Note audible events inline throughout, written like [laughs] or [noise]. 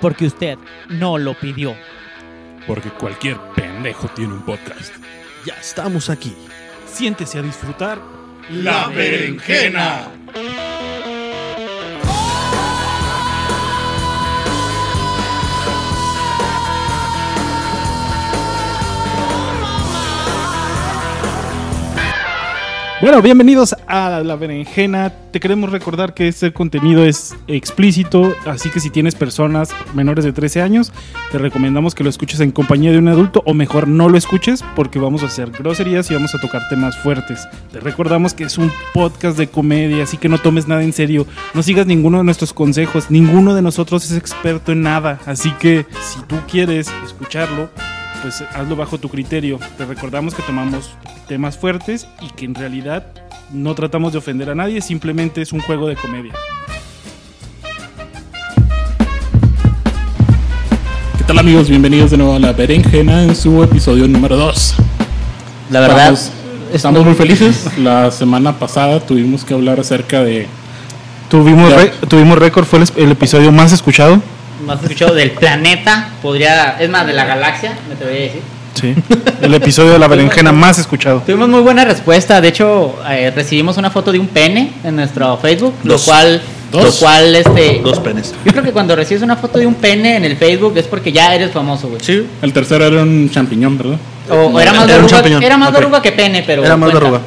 porque usted no lo pidió. Porque cualquier pendejo tiene un podcast. Ya estamos aquí. Siéntese a disfrutar. La berenjena. Bueno, bienvenidos a La Berenjena. Te queremos recordar que este contenido es explícito, así que si tienes personas menores de 13 años, te recomendamos que lo escuches en compañía de un adulto o mejor no lo escuches porque vamos a hacer groserías y vamos a tocar temas fuertes. Te recordamos que es un podcast de comedia, así que no tomes nada en serio, no sigas ninguno de nuestros consejos, ninguno de nosotros es experto en nada, así que si tú quieres escucharlo, pues hazlo bajo tu criterio. Te recordamos que tomamos temas fuertes y que en realidad no tratamos de ofender a nadie, simplemente es un juego de comedia. ¿Qué tal amigos? Bienvenidos de nuevo a La Berenjena en su episodio número 2. La verdad, Estamos, estamos muy felices. La semana pasada tuvimos que hablar acerca de... Tuvimos, Ya. re- tuvimos récord, fue el episodio más escuchado. Más escuchado del planeta, podría, es más, de la galaxia, me atrevería a decir. Sí. El episodio de la berenjena más escuchado. Tuvimos muy buena respuesta, de hecho eh, recibimos una foto de un pene en nuestro Facebook, lo Dos. cual, lo Dos. cual este, Dos penes. yo creo que cuando recibes una foto de un pene en el Facebook es porque ya eres famoso, güey. Sí. El tercero era un champiñón, ¿verdad? O, o era más Era un champiñón. era más Ok. verruga que pene, pero Era más cuenta. verruga.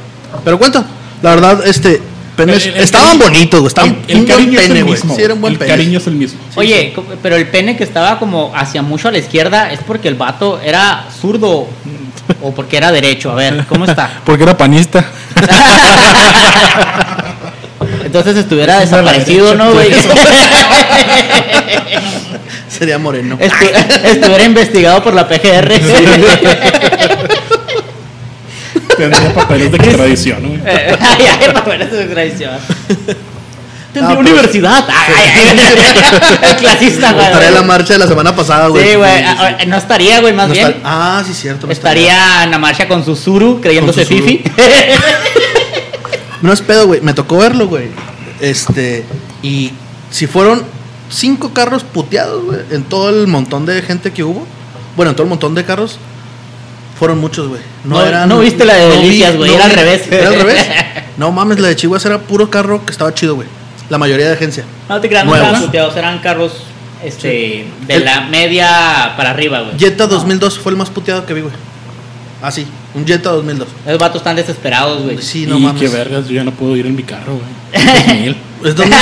Pero cuenta. La verdad, este. Penes. El- el estaban cariño- bonitos, güey. Estaban El, el cariño es pene, el güey. mismo. Sí, era un buen el pene. cariño es el mismo. Oye, pero el pene que estaba como hacia mucho a la izquierda es porque el vato era zurdo o porque era derecho. A ver, ¿cómo está? [laughs] Porque era panista. [laughs] Entonces estuviera es desaparecido, derecha, ¿no, güey? [laughs] Sería moreno. Estu- estuviera investigado por la PGR. Tendría papeles de [laughs] extradición, güey. [laughs] ay, ay, para ver esa tradición. Tendría Ah, pero- universidad. Ay, ay, ay. [laughs] Clasista, güey. Estaría la marcha de la semana pasada, güey. Sí, güey. ah, No estaría, güey, más No bien. está- Ah, sí, cierto. no Estaría en la marcha con su Zuru creyéndose su Fifi. No es pedo, güey. Me tocó verlo, güey. Este. Y si fueron cinco carros puteados, güey. En todo el montón de gente que hubo. Bueno, en todo el montón de carros. Fueron muchos, güey. No- no viste la de Delicias, güey, [laughs] era al revés. Era al revés. No mames, la de Chihuahua era puro carro que estaba chido, güey. La mayoría de agencia. No te creas, no estaban puteados, eran carros este, de El- la media para arriba, güey. Jetta 2002 fue el más puteado que vi, güey. Ah, sí. Un Jetta 2002. Esos vatos están desesperados, güey. Sí, no y mames. qué vergas, yo ya no puedo ir en mi carro, güey. 2000. [laughs] Es 2000.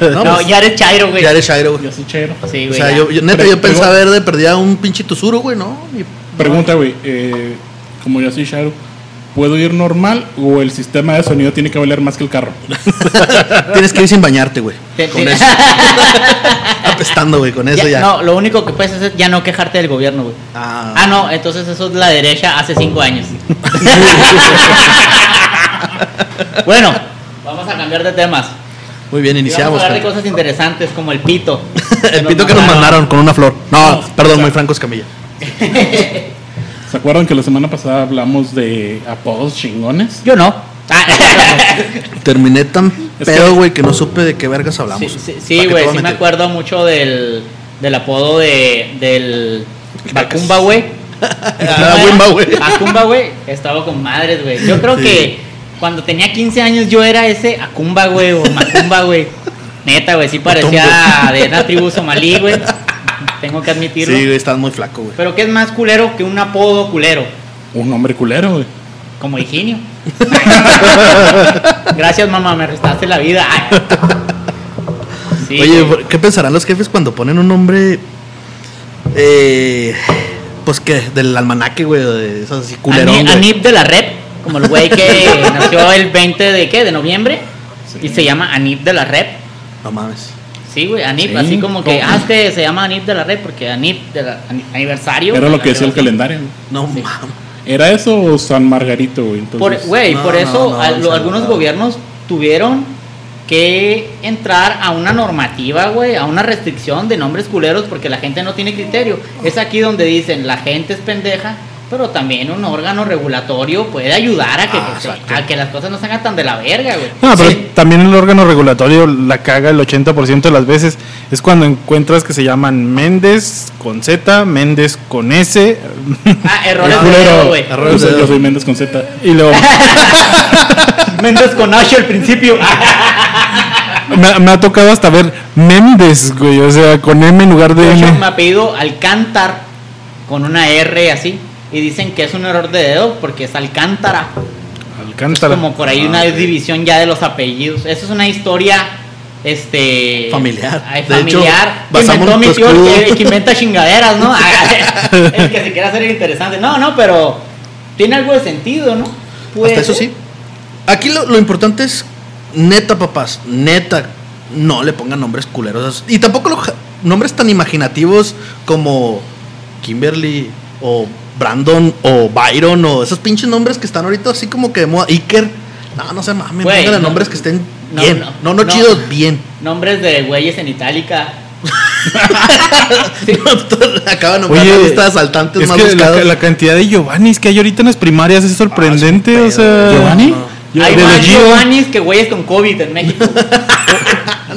[laughs] no, No, pues, ya eres Chairo, güey. Ya eres Shairo, güey. Yo soy chero. Sí, O güey. sea, ya. yo, yo- neta, Pero- yo pensaba pero- ver de perdida un pinche Tuzuro, güey, ¿no? Y- Pregunta, güey. Eh, como yo soy Shadow, ¿puedo ir normal o el sistema de sonido tiene que valer más que el carro? [laughs] Tienes que ir sin bañarte, güey. Con eso. [laughs] Apestando, güey, con eso Ya- ya. No, lo único que puedes hacer es ya no quejarte del gobierno, güey. Ah, Ah, no, entonces eso es la derecha hace cinco años. [laughs] bueno, vamos a cambiar de temas. Muy bien, iniciamos. Vamos a hablar de cosas interesantes como el pito. El pito que nos mandaron con una flor. No, No, perdón, o sea- muy Franco Escamilla. ¿Se acuerdan que la semana pasada hablamos de apodos chingones? Yo no. Ah, [laughs] Terminé tan Es pedo, güey, que no supe de qué vergas hablamos. sí, sí, ¿Para sí, güey, a sí me acuerdo mucho del, del apodo de, del Cacas. Macumba, güey. [laughs] Ah, Wimba, güey. Macumba, güey, estaba con madres, güey. Yo creo Sí. que cuando tenía 15 años yo era ese Acumba, güey, o Macumba, güey. Neta, güey, sí parecía de una tribu somalí, güey. Tengo que admitirlo. Sí, güey, estás muy flaco, güey. Pero ¿qué es más culero que un apodo culero? Un hombre culero, güey. Como [laughs] Higinio. Gracias, mamá, me restaste la vida. Sí, Oye, güey. ¿qué pensarán los jefes cuando ponen un nombre. Eh, pues que, del almanaque, güey, o de esos así culerón? Anip de la Rep, como el güey que [laughs] nació el 20 de qué, de noviembre, y se llama Anip de la Rep. No mames. Sí, güey, Anip, Sí, así como que, ¿cómo? ah, es que se llama Anip de la Rep porque Anip de la ani- aniversario. Era lo que decía el calendario. No Sí. mames. ¿Era eso o San Margarito, güey? Por, Entonces, güey, No, por no, eso no, a- no, no, algunos no. gobiernos tuvieron que entrar a una normativa, güey, a una restricción de nombres culeros porque la gente no tiene criterio. Es aquí donde dicen, la gente es pendeja Pero también un órgano regulatorio puede ayudar a que, Ah, que exacto. a que las cosas no se hagan tan de la verga, güey. No, pero Sí. también el órgano regulatorio la caga el 80% de las veces. Es cuando encuentras que se llaman Méndez con Z, Méndez con S. Ah, errores de dedo, güey. Errores Yo soy, de- yo soy Méndez con Z. y luego [laughs] Méndez con H al principio. [laughs] me, me ha tocado hasta ver Méndez, güey. O sea, con M en lugar de hecho, M. me apellido Alcántar con una R así. Y dicen que es un error de dedo porque es Alcántara. Es Alcántara. como por ahí Ah, una ok. división ya de los apellidos. Eso es una historia este Familiar. ay, De hecho, familiar que inventó mi tío que, que inventa chingaderas no [laughs] [laughs] el que se quiera hacer interesante no no pero tiene algo de sentido no Hasta eso sí. Aquí lo, lo importante es, neta, papás, neta, no le pongan nombres culeros. Y tampoco lo- nombres tan imaginativos como Kimberly o Brandon o Byron o esos pinches nombres que están ahorita así como que de moda. Iker. No, no se mames, pónganle no, nombres que estén no, bien. no, No, no, no. chidos, bien. nombres de güeyes en itálica [laughs] [laughs] [laughs] Acaba de nombrar de asaltantes es más que la, buscados. la cantidad de Giovannis que hay ahorita en las primarias es sorprendente. Ah, o es un sea. ¿Giovanni? No. Yo- hay de más Gio- Giovannis que güeyes con COVID en México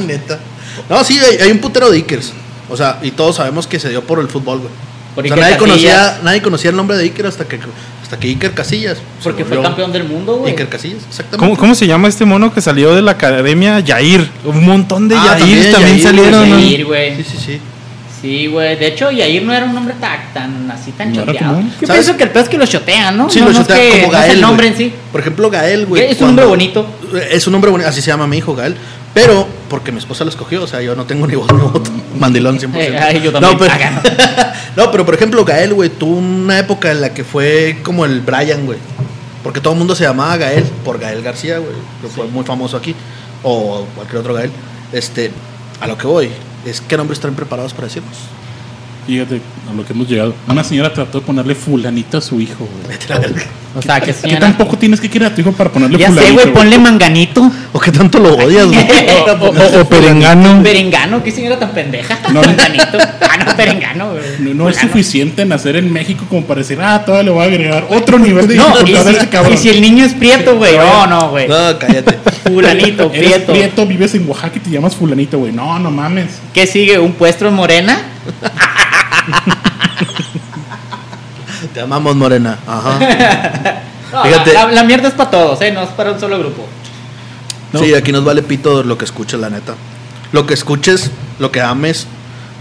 Neta. No, sí, hay, hay un putero de Ikers. O sea, y todos sabemos que se dio por el fútbol, güey. Por O sea, Iker nadie conocía, nadie conocía el nombre de Iker hasta que, hasta que Iker Casillas. porque fue campeón del mundo güey Iker Casillas, exactamente. ¿Cómo, cómo se llama este mono que salió de la academia? Yair. Un montón de Ah, Yair también, también, Yair, salieron. ¿no? Yair, güey Sí, sí, sí. Sí, güey. De hecho, Yair no era un nombre tan, tan así tan No choteado. Yo ¿Sabes? pienso que el peor es que lo chotean, ¿no? Sí, no, lo no es chotea que- como no es Gael. el nombre en sí. Por ejemplo, Gael, güey. Es un nombre bonito. Es un nombre bonito, así se llama mi hijo, Gael. Pero, porque mi esposa lo escogió, o sea, yo no tengo ni voz [laughs] ni voto. Mandilón 100%. Eh, [laughs] ay, yo también. No, pero, Ah, [laughs] no, pero por ejemplo, Gael, güey, tuvo una época en la que fue como el Brian, güey. Porque todo el mundo se llamaba Gael por Gael García, güey. Que fue muy famoso aquí. O cualquier otro Gael. Este, a lo que voy, es qué nombres están preparados para decirnos. Fíjate a lo que hemos llegado. Una señora trató de ponerle fulanito a su hijo, güey. [laughs] O sea, que ¿Qué señora. tampoco tienes que querer a tu hijo para ponerle Ya sé, fulanito? güey, ponle manganito. O qué tanto lo odias, güey. [laughs] O, o- o perengano. Perengano, qué señora tan pendeja. No. Manganito. Ah, no, perengano, güey. No, no es suficiente nacer en México como para decir, ah, todavía le voy a agregar otro nivel de No, y dificultad a si, este cabrón. y si el niño es prieto, güey. No, no, güey. No, cállate. [laughs] Fulanito, Eres prieto. prieto, vives en Oaxaca y te llamas fulanito, güey. No, no mames. ¿Qué sigue? ¿Un puesto en Morena? Te amamos, Morena. Ajá. [laughs] No, Fíjate. La, la mierda es para todos, ¿eh? No es para un solo grupo. No. Sí, aquí nos vale pito lo que escuches, la neta. Lo que escuches, lo que ames,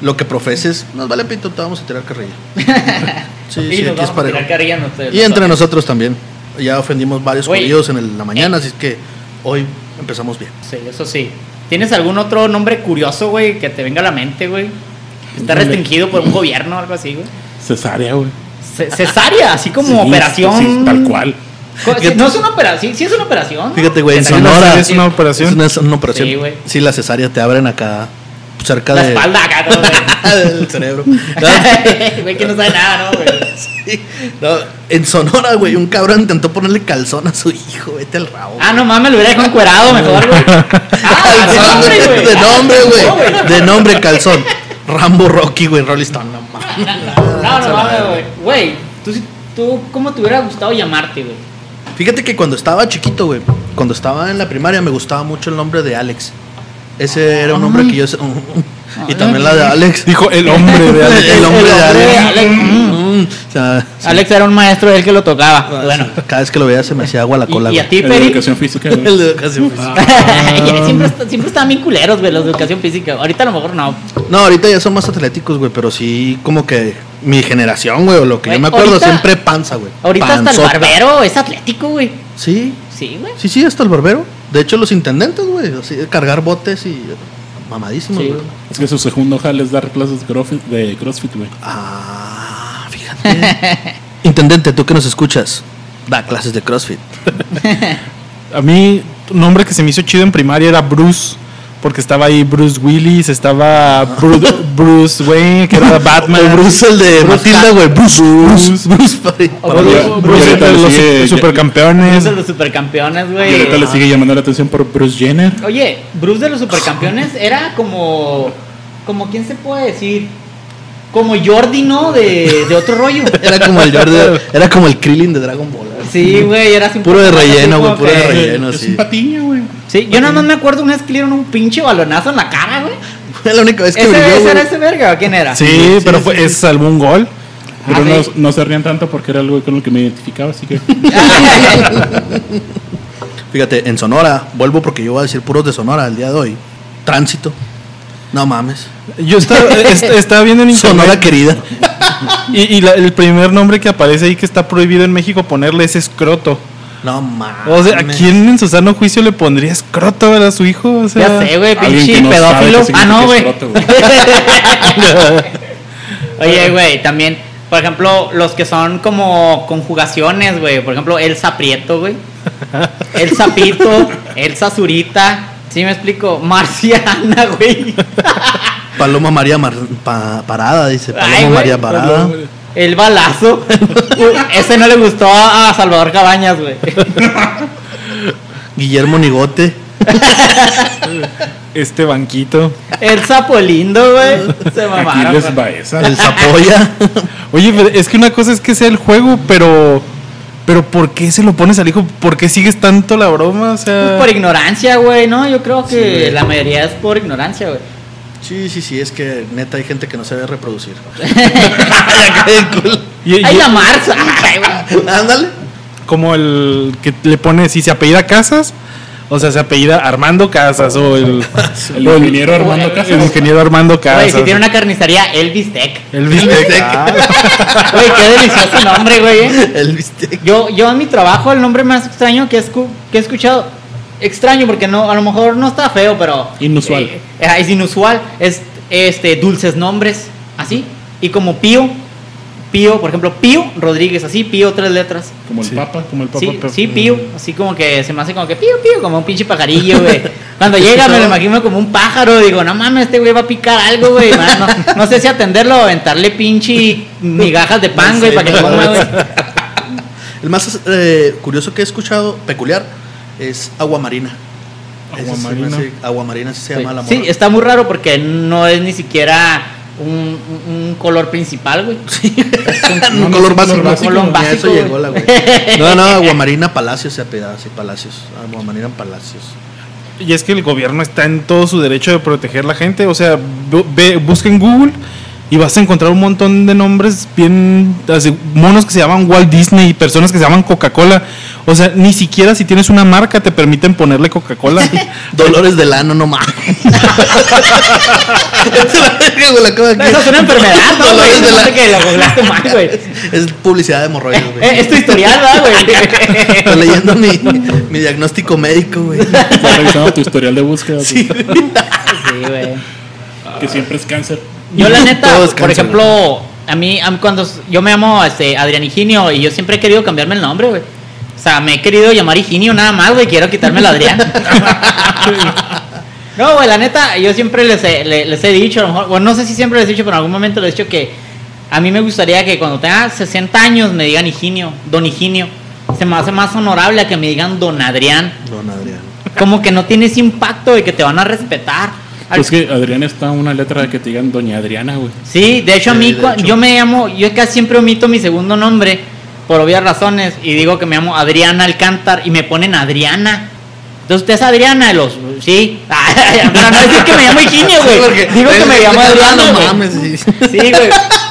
lo que profeses, nos vale pito, te vamos a tirar carrilla. [laughs] Sí, y sí, aquí es parejo. nosotros. Y entre nosotros también. Ya ofendimos varios judíos en el- la mañana, así que hoy empezamos bien. Sí, eso sí. ¿Tienes algún otro nombre curioso, güey, que te venga a la mente, güey? Está restringido por un gobierno o algo así, güey. Cesárea, güey. Ce- Cesárea, así como Sí, operación. sí, tal cual. Fíjate. No es una operación, sí es una operación. ¿no? Fíjate, güey, en. Sonora. Es una operación. Es una, es una operación. Sí, güey. Sí, la cesárea te abren acá, cerca La de. espalda acá, güey. [laughs] del cerebro. [laughs] Güey, que no sabe nada, ¿no, güey? Sí. No, en Sonora, güey, un cabrón intentó ponerle calzón a su hijo. Vete al rabo. Ah, no mames, lo hubiera dejado encuerado mejor, güey. [laughs] Ah, de Calzón, nombre, güey. De nombre, No, güey. De nombre, calzón. Rambo Rocky, güey. Rolling Stone, no mames. [laughs] No, no mames, güey. Güey, tú, tú, ¿cómo te hubiera gustado llamarte, güey? Fíjate que cuando estaba chiquito, güey, cuando estaba en la primaria, me gustaba mucho el nombre de Alex. Ese era un nombre que yo. Y también la de Alex. Dijo el hombre de Alex. [laughs] El hombre de hombre Alex. Alex. Mm, o sea, sí. Alex era un maestro, él que lo tocaba. Bueno. Cada vez que lo veía se me hacía agua la ¿Y, cola. y a güey. ti, El de Peri? educación física, [laughs] El de educación [laughs] física. siempre, siempre estaban bien culeros, güey, los de educación física. Ahorita a lo mejor no. No, ahorita ya son más atléticos, güey, pero sí, como que mi generación, güey, o lo que Güey, yo me acuerdo, ahorita- siempre panza, güey. Ahorita hasta el barbero es atlético, güey. Sí, Sí, güey. sí, sí, hasta el barbero. De hecho, los intendentes, güey, así, cargar botes y mamadísimos, güey. Es que su segundo jale es dar clases de crossfit, de crossfit, güey. Ah, fíjate. [laughs] Intendente, tú que nos escuchas, da clases de CrossFit. [laughs] A mí, un nombre que se me hizo chido en primaria era Bruce. Porque estaba ahí Bruce Willis, estaba Bruce, [laughs] Bruce Wayne, que era Batman. O Bruce, el de Matilda, güey. Bruce, Bruce, Bruce, Bruce- Bruce- de los supercampeones. Bruce de los supercampeones, Y güey. ahorita le sigue llamando la atención por Bruce Jenner. Oye, Bruce de los supercampeones era como. como quién se puede decir. Como Jordi, ¿no? De, de otro rollo. [laughs] Era como el Jordi, era como el Krillin de Dragon Ball. Sí, güey, era así Puro de relleno, güey, puro de relleno. es sí. un patiño, güey. Sí, yo nada más me acuerdo una vez que le dieron un pinche balonazo en la cara, güey. Fue la única vez que ¿Ese, brilló, ese era ese verga o quién era? Sí, pero fue, es salvó un gol. Pero Ah, no, no se rían tanto porque era algo con lo que me identificaba, así que. [laughs] Fíjate, en Sonora, vuelvo porque yo voy a decir puros de Sonora el día de hoy. Tránsito. No mames. Yo estaba, [laughs] est- estaba viendo en internet. Sonora querida. Y, y la- el primer nombre que aparece ahí que está prohibido en México ponerle es escroto. No mames. O sea, ¿a quién en su sano juicio le pondría escroto a su hijo? O sea, Ya sé, güey, pinche no pedófilo. Ah, no, güey. [laughs] Oye, güey, también, por ejemplo, los que son como conjugaciones, güey. Por ejemplo, el saprieto, güey. [laughs] El sapito, el zurita. ¿Sí me explico? [laughs] Marciana, güey. Paloma María Mar- Pa- Parada, dice. Paloma Ay, güey. María Parada. El balazo. [laughs] Ese no le gustó a a Salvador Cabañas, güey. [laughs] Guillermo Nigote. este banquito. El sapo lindo, güey. Se Aquí mamaron. les güey. va esa. El Zapoya. Oye, pero es que una cosa es que sea el juego, pero. Pero ¿por qué se lo pones al hijo? ¿Por qué sigues tanto la broma? O sea. Pues por ignorancia, güey, ¿no? Yo creo que la mayoría es por ignorancia, güey. Sí, sí, sí, es que neta hay gente que no se debe reproducir. [laughs] [laughs] ¡Ay, la Marza! Ándale. como el que le pone, si se apellida Casas, o sea, se apellida Armando Casas, o el, ingeniero Armando Casas. el ingeniero Armando Casas. Güey, si tiene una carnicería, el bistec. El bistec. Ah, [laughs] Güey, qué delicioso nombre, güey. ¿eh? El bistec. Yo, yo en mi trabajo, el nombre más extraño que he, escu- que he escuchado, extraño porque no, a lo mejor no está feo, pero... Inusual. eh, eh, es inusual, es este, dulces nombres, así. Y como Pío, Pío, por ejemplo, Pío Rodríguez, así, Pío, tres letras. Como el Sí. Papa, como el Papa. Sí, sí, Pío, así como que se me hace como que Pío, Pío, como un pinche pajarillo, güey. [laughs] Cuando llega me lo imagino como un pájaro, digo, no mames, este güey va a picar algo, güey. No, sé si atenderlo o aventarle pinche migajas de [laughs] pan, güey, para que no, coma, güey. El más eh, curioso que he escuchado, peculiar, es agua marina. Agua marina. agua marina, se llama la Sí, está muy raro porque no es ni siquiera un, un- color principal, güey. un [laughs] color es un básico. color básico. Color a básico, eso llegó la güey. [laughs] No, no, Aguamarina Palacios se apellida, sí, Palacios. Aguamarina Palacios. Y es que el gobierno está en todo su derecho de proteger la gente. O sea, bu- ve, busca en Google y vas a encontrar un montón de nombres bien. así, monos que se llaman Walt Disney y personas que se llaman Coca-Cola. O sea, ni siquiera si tienes una marca te permiten ponerle Coca-Cola. [laughs] Dolores la la de No, Eso es una enfermedad, ¿no? Dolores Se del me hace ano. que googleaste mal, güey. Es publicidad de hemorroides, Eh, güey. es tu historial, ¿verdad, güey? Estoy leyendo mi, mi diagnóstico médico, güey. Estás revisando tu historial de búsqueda, Sí, güey. Sí, güey. que siempre es cáncer. Yo la [laughs] neta, por ejemplo, a mí, a mí cuando yo me llamo este, Adrián Higinio y yo siempre he querido cambiarme el nombre, güey. O sea, me he querido llamar Higinio nada más, güey, quiero quitarme el Adrián. [laughs] no, güey, la neta, yo siempre les he, le- les, he dicho, a lo mejor, bueno, no sé si siempre les he dicho, pero en algún momento les he dicho que a mí me gustaría que cuando tenga 60 años me digan Higinio, don Higinio. Se me hace más honorable a que me digan don Adrián. Don Adrián. Como que no tiene ese impacto de que te van a respetar. Al- Pues que Adrián está una letra de que te digan Doña Adriana, güey. Sí, de hecho a mí de cua- hecho. yo me llamo, yo casi siempre omito mi segundo nombre por obvias razones y digo que me llamo Adriana Alcántar y me ponen Adriana. Entonces usted es Adriana, los sí. [laughs] Pero no decir que me llamo Higinio, güey. [laughs] Porque- Digo que me llamo Adriana, No güey. mames, sí. Sí, güey.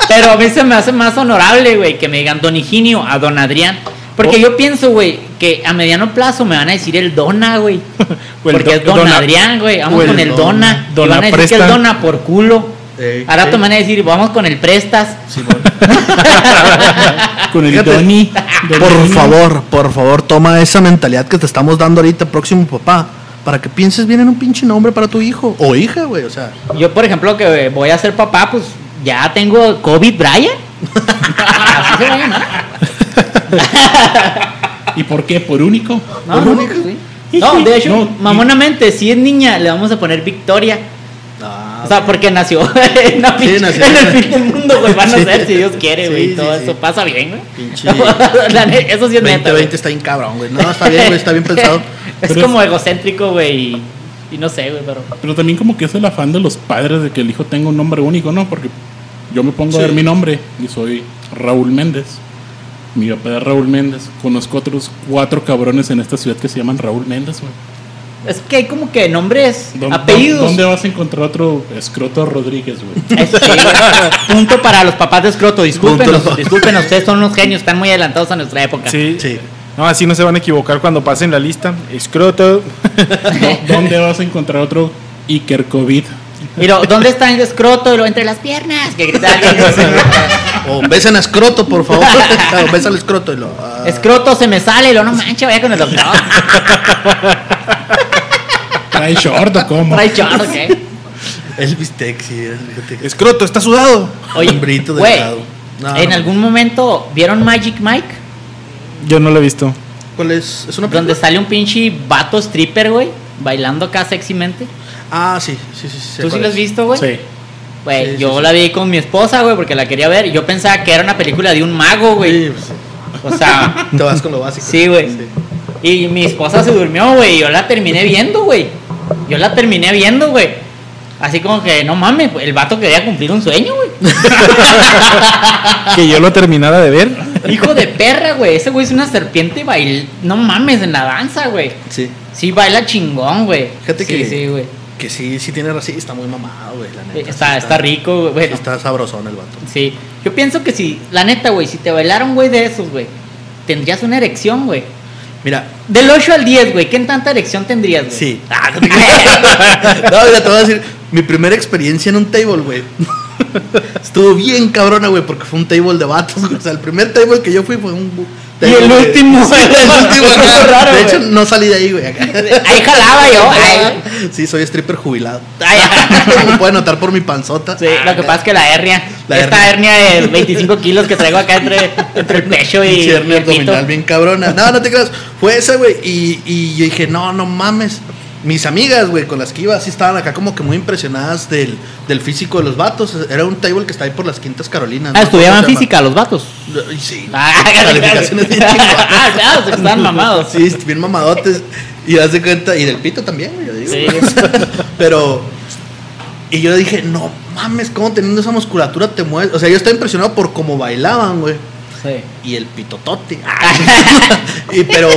Pero a mí se me hace más honorable, güey, que me digan Don Higinio a Don Adrián. Porque Oh. yo pienso, güey, que a mediano plazo me van a decir el Dona, güey. [laughs] Porque es Don Dona- Adrián, güey. Vamos con el Dona. Dona. Y van a decir que el Dona por culo. Ahora te van a decir, vamos con el Prestas. Simón. [laughs] Con el Fíjate. Donny. Don Por favor, por favor, toma esa mentalidad que te estamos dando ahorita, próximo papá, para que pienses bien en un pinche nombre para tu hijo o hija, güey. O sea, Yo, por ejemplo, que voy a ser papá, pues ya tengo COVID Brian. [laughs] Así se va a llamar. ¿Y por qué? ¿Por único? No, ¿Por único? sí. No, de hecho, No, mamonamente, si es niña, le vamos a poner Victoria. ah, O sea, porque [laughs] nació en, Sí, nació. en el fin del mundo, güey. Van a Sí. ser, si Dios quiere, güey. sí, todo eso pasa bien, güey. Pinche [laughs] eso sí es neta. 2020 güey. está bien cabrón, güey. No, está bien, güey, está bien pensado. [laughs] Es Pero como egocéntrico, güey. Y, y no sé, güey, pero. Pero también como que es el afán de los padres de que el hijo tenga un nombre único, ¿no? Porque Yo me pongo a ver mi nombre y soy Raúl Méndez. Mi papá es Raúl Méndez. Conozco otros cuatro cabrones en esta ciudad que se llaman Raúl Méndez, güey. Es que hay como que nombres, ¿Dó- apellidos. ¿Dónde vas a encontrar otro escroto Rodríguez, güey? Sí, punto para los papás de escroto. Discúlpenos, discúlpenos, ustedes son unos genios, están muy adelantados a nuestra época. Sí. Sí. No, así no se van a equivocar cuando pasen la lista. Escroto. [laughs] ¿Dó- ¿Dónde vas a encontrar otro Iker COVID? Lo, ¿dónde está el escroto? Y lo, entre las piernas. Que grita alguien. [laughs] O besen a escroto, por favor. [laughs] o besa al escroto y lo. ah. Escroto se me sale, y lo no manches, vaya con el doctor. [laughs] ¿Trae short o cómo? Trae chorro, ¿qué? El bistec, sí. Escroto, está sudado. Oye, Hombrito delgado. No, ¿en no. algún momento vieron Magic Mike? Yo no lo he visto. ¿Cuál es? ¿Es una Donde sale un pinche vato stripper, güey, bailando acá sexymente. Ah, sí, sí, sí. sí ¿Tú sí lo has visto, güey? Sí. Güey, Sí, yo sí. la vi con mi esposa, güey, porque la quería ver. y Yo pensaba que era una película de un mago, güey. Sí, pues, O sea, [laughs] te vas con lo básico. sí, güey. Y mi esposa se durmió, güey, y yo la terminé viendo, güey. Yo la terminé viendo, güey. Así como que, no mames, el vato quería cumplir un sueño, güey. [laughs] Que yo lo terminara de ver. Hijo de perra, güey. Ese güey es una serpiente bail... No mames, en la danza, güey. Sí. Sí, baila chingón, güey. Fíjate sí, que- sí, güey. Que sí, sí tiene razón. Está muy mamado, güey, la neta. Está, Sí está rico, güey. sí Está sabrosón el vato. sí. Yo pienso que si, la neta, güey, si te bailara un güey de esos, güey, tendrías una erección, güey. Mira, Del 8 al 10, güey, ¿qué tanta erección tendrías, güey? sí. Ah, [laughs] no mira, te voy a decir. Mi primera experiencia en un table, güey. [laughs] Estuvo bien cabrona, güey, porque fue un table de vatos, güey. O sea, el primer table que yo fui fue un. Y el último, [laughs] Sí, el último, De hecho, no salí de ahí, güey. acá. Ahí jalaba yo. Ay, Sí, soy stripper jubilado. ay, Como pueden notar por mi panzota. Sí, lo que pasa es que la hernia, La esta hernia de 25 kilos que traigo acá entre, entre el pecho y, [laughs] y hernia abdominal bien cabrona. No, no te creas. Fue esa, güey. Y, y yo dije, no, no mames. Mis amigas, güey, con las que iba, sí estaban acá como que muy impresionadas del, del físico de los vatos. Era un table que está ahí por las Quintas Carolinas. Ah, ¿no? estudiaban física los vatos. Sí. [laughs] Ah, Calificaciones bien chingonas. [laughs] Ah, claro, se estaban mamados. Sí, bien mamadotes. Y haz de cuenta, y del pito también, güey, yo digo. Sí. [laughs] Pero. Y yo dije, no mames, ¿cómo teniendo esa musculatura te mueves? O sea, yo estaba impresionado por cómo bailaban, güey. Sí. Y el pitotote. y pero.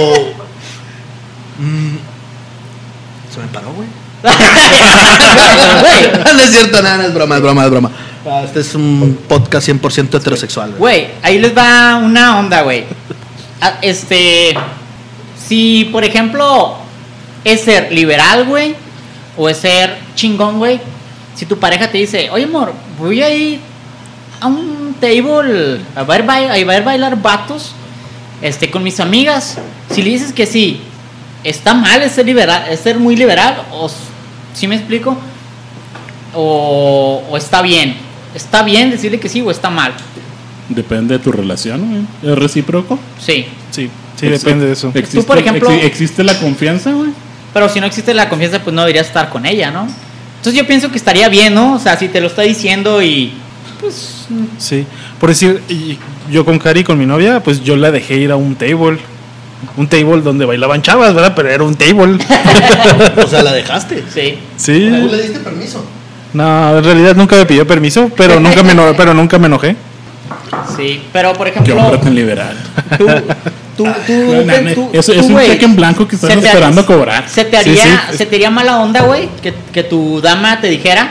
mm, se me paró, güey. [laughs] No es cierto, nada, no, es broma, es broma, es broma. Ah, Este es un podcast 100% heterosexual, güey. Ahí les va una onda, güey. Ah, Este, si por ejemplo es ser liberal, güey, o es ser chingón, güey. Si tu pareja te dice, oye, amor, voy a ir a un table a ver, bail- a ver bailar vatos, este, con mis amigas. Si le dices que sí, está mal es ser liberal, es ser muy liberal, o si me explico, o, o está bien. Está bien decirle que sí o está mal. Depende de tu relación, güey. ¿Es recíproco? Sí. Sí, sí, depende de eso. ¿Existe, Tú, por ejemplo- exi- ¿Existe la confianza, güey? Pero si no existe la confianza, pues no deberías estar con ella, ¿no? Entonces yo pienso que estaría bien, ¿no? O sea, si te lo está diciendo y... Pues... Sí. Por decir, yo con Cari, con mi novia, pues yo la dejé ir a un table. Un table donde bailaban chavas, ¿verdad? Pero era un table. [laughs] O sea, la dejaste. Sí. Sí. ¿Tú le diste permiso? No, en realidad nunca me pidió permiso, pero nunca me, eno- [laughs] pero nunca me enojé. Sí. Pero, por Qué ejemplo... hombre tan liberal. Tú... Tú, [laughs] tú, No, no, no, tú- eso es un cheque en blanco que estás esperando cobrar. Se te Sí, haría, sí. se te haría mala onda, güey, que, que tu dama te dijera,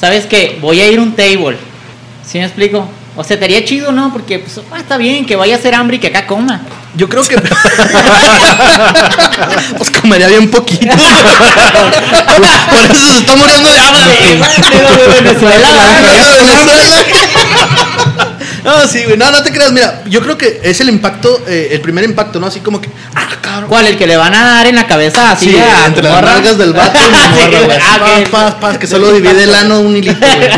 ¿sabes qué? Voy a ir a un table. ¿Sí me explico? O sea, te haría chido, ¿no? Porque pues, ah, está bien que vaya a hacer hambre y que acá coma. Yo creo que. [laughs] pues comería bien poquito. [laughs] Por eso se está muriendo de hambre. de Venezuela. [laughs] No, sí, güey. No, no te creas. Mira, yo creo que es el impacto, eh, el primer impacto, ¿no? Así como que. Ah, cabrón. ¿Cuál? El que le van a dar en la cabeza así Sí, a entre las nalgas del vato y Sí, morra, güey. ah, Paz, ok. paz, paz, que solo divide el ano un hilito, güey.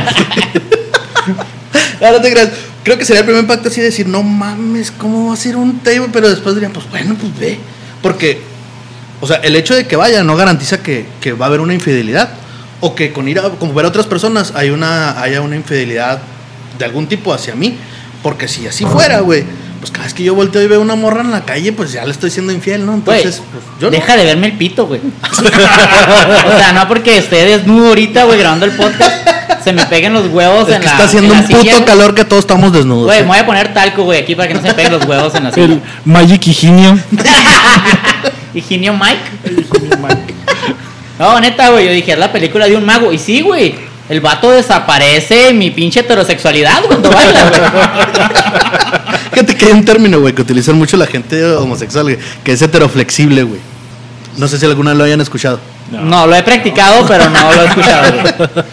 No, no te creas. Creo que sería el primer impacto así de decir, no mames, ¿cómo va a ser un table? Pero después dirían, pues bueno, pues ve. Porque, o sea, el hecho de que vaya no garantiza que, que va a haber una infidelidad. O que con ir a como ver a otras personas hay haya una infidelidad de algún tipo hacia mí. Porque si así fuera, güey, pues cada vez que yo volteo y veo una morra en la calle, pues ya le estoy siendo infiel, ¿no? Entonces, pues, yo no. deja de verme el pito, güey. [laughs] o sea, no porque esté desnudo ahorita, güey, grabando el podcast. se me peguen los huevos Es en que la está haciendo en un puto silla, calor que todos estamos desnudos. Güey, ¿eh? me voy a poner talco, güey, aquí para que no se me peguen los huevos en la silla. El Magic Higinio. [laughs] Higinio Mike. No, neta, güey, yo dije, es la película de un mago. Y sí, güey, el vato desaparece mi pinche heterosexualidad cuando baila, güey. Fíjate que hay un término, güey, que utilizan mucho la gente homosexual, güey, que es heteroflexible, güey. No sé si alguna lo hayan escuchado. No, lo he practicado, pero no lo he escuchado, güey. [laughs]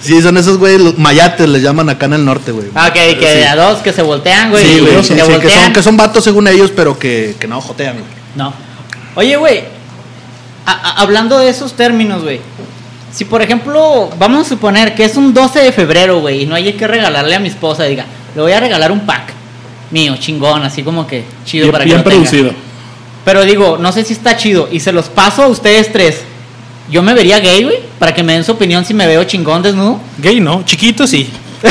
Sí, son esos, güey, los mayates, les llaman acá en el norte, güey. Ah, ok, que Sí. de a dos que se voltean, güey. Sí, güey, que sí, son, que son vatos según ellos, pero que, que no jotean, güey. No. Oye, güey. hablando de esos términos, güey. Si, por ejemplo, vamos a suponer que es un 12 de febrero, güey, y no hay que regalarle a mi esposa, diga, le voy a regalar un pack mío, chingón, así como que chido Bien, para que bien lo tenga. producido. Pero digo, no sé si está chido, y se los paso a ustedes tres. Yo me vería gay, güey, para que me den su opinión si me veo chingón desnudo. Gay, ¿no? Chiquito, sí. [laughs]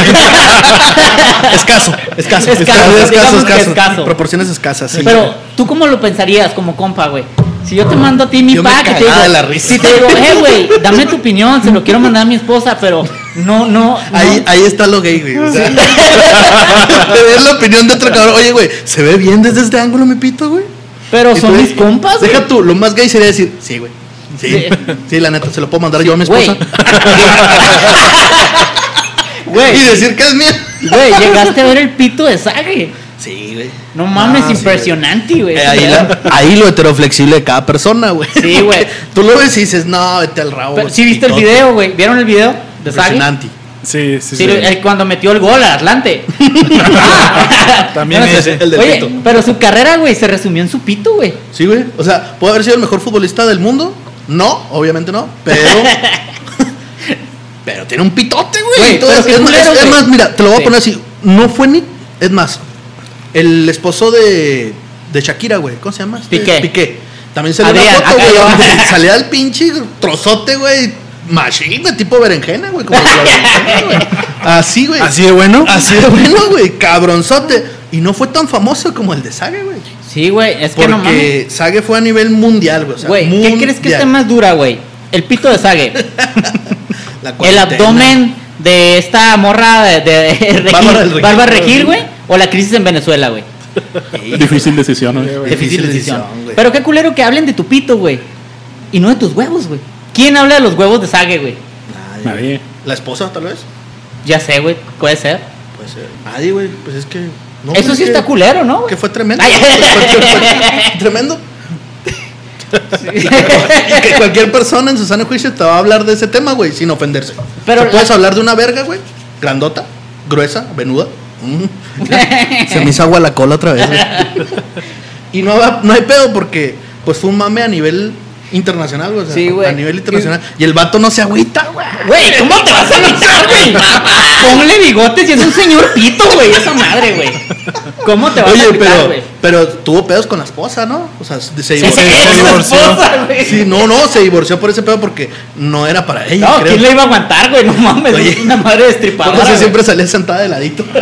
Escaso, escaso, Escaso, escaso. Proporciones escasas, sí. Pero, ¿tú cómo lo pensarías como compa, güey? Si yo te mando a ti mi Yo me pack y te cagaba digo, de la risa. si te digo, eh, güey, dame tu opinión, se lo quiero mandar a mi esposa, pero no, no, no. Ahí, ahí está lo gay, güey. O sea, [laughs] ves la opinión de otro cabrón. Oye, güey, ¿se ve bien desde este ángulo mi pito, güey? pero son mis compas, güey. Deja tú, lo más gay sería decir, sí, güey. Sí, Sí. sí, la neta, se lo puedo mandar yo a mi esposa. [laughs] Güey, y decir que es mía. güey, [laughs] llegaste a ver el pito de Sage. Sí, güey. No mames, Ah, sí, impresionante, güey. Eh, ahí, la- ahí lo heteroflexible de cada persona, güey. Sí, güey. Tú lo ves y dices, no, vete al rabo. Pero, ¿Sí viste el pitote". video, güey? ¿Vieron el video de? Impresionante. Sí, sí, Sí, sí. cuando metió el gol al Atlante. [laughs] También Bueno, ese. el del Oye, pito. pero su carrera, güey, se resumió en su pito, güey. Sí, güey. O sea, ¿puede haber sido el mejor futbolista del mundo? No, obviamente no. Pero. [laughs] pero tiene un pitote, güey. Entonces, es, más, culero, es güey. más, mira, te lo voy Sí. a poner así. No fue ni. Es más, el esposo de, de Shakira, güey. ¿Cómo se llama? Piqué. Piqué. También salió Adrián, una foto, güey. Salía el pinche trozote, güey. Machine, güey, tipo berenjena, güey. Como berenjena, güey. Así, güey. Así de bueno. Así de bueno, güey. Cabronzote. Y no fue tan famoso como el de Sage, güey. Sí, güey, es que no mames. Porque Sage fue a nivel mundial, güey. o sea, Güey, ¿qué mundial. crees que esté más dura, güey? El pito de Sage. [laughs] El abdomen de esta morra de, de. Bárbara Regil, güey. O la crisis en Venezuela, güey. Difícil decisión, güey. Difícil Difícil decisión. Pero qué culero que hablen de tu pito, güey. Y no de tus huevos, güey. ¿Quién habla de los huevos de Sage, güey? Nadie. Nadie. La esposa, tal vez. Ya sé, güey. Puede ser. Puede ser. Nadie, güey. Pues es que. no, Eso pues sí es está que- culero, ¿no? Que fue tremendo. Ay. Fue- fue- fue tremendo. Y que cualquier persona en su sano juicio te va a hablar de ese tema, güey, sin ofenderse. Pero puedes la- hablar de una verga, güey. Grandota, gruesa, venuda. Mm. Se me hizo agua la cola otra vez, güey. [laughs] Y no, no hay pedo porque, pues fue un mame a nivel internacional, güey. o sea, Sí, güey. A nivel internacional. Y el vato no se agüita, güey. Güey, ¿cómo te vas a luchar, güey? Ponle bigotes y es un señor pito, güey. Esa madre, güey. ¿Cómo te vas a Oye, luchar, pero, güey? pero tuvo pedos con la esposa, ¿no? O sea, se divorció. su divorció. esposa. Sí, no, no, se divorció por ese pedo porque no era para ella. No, creo. ¿quién le iba a aguantar, güey? No mames, Oye, una madre Por destripadora. eso güey. siempre salía sentada de ladito. [laughs]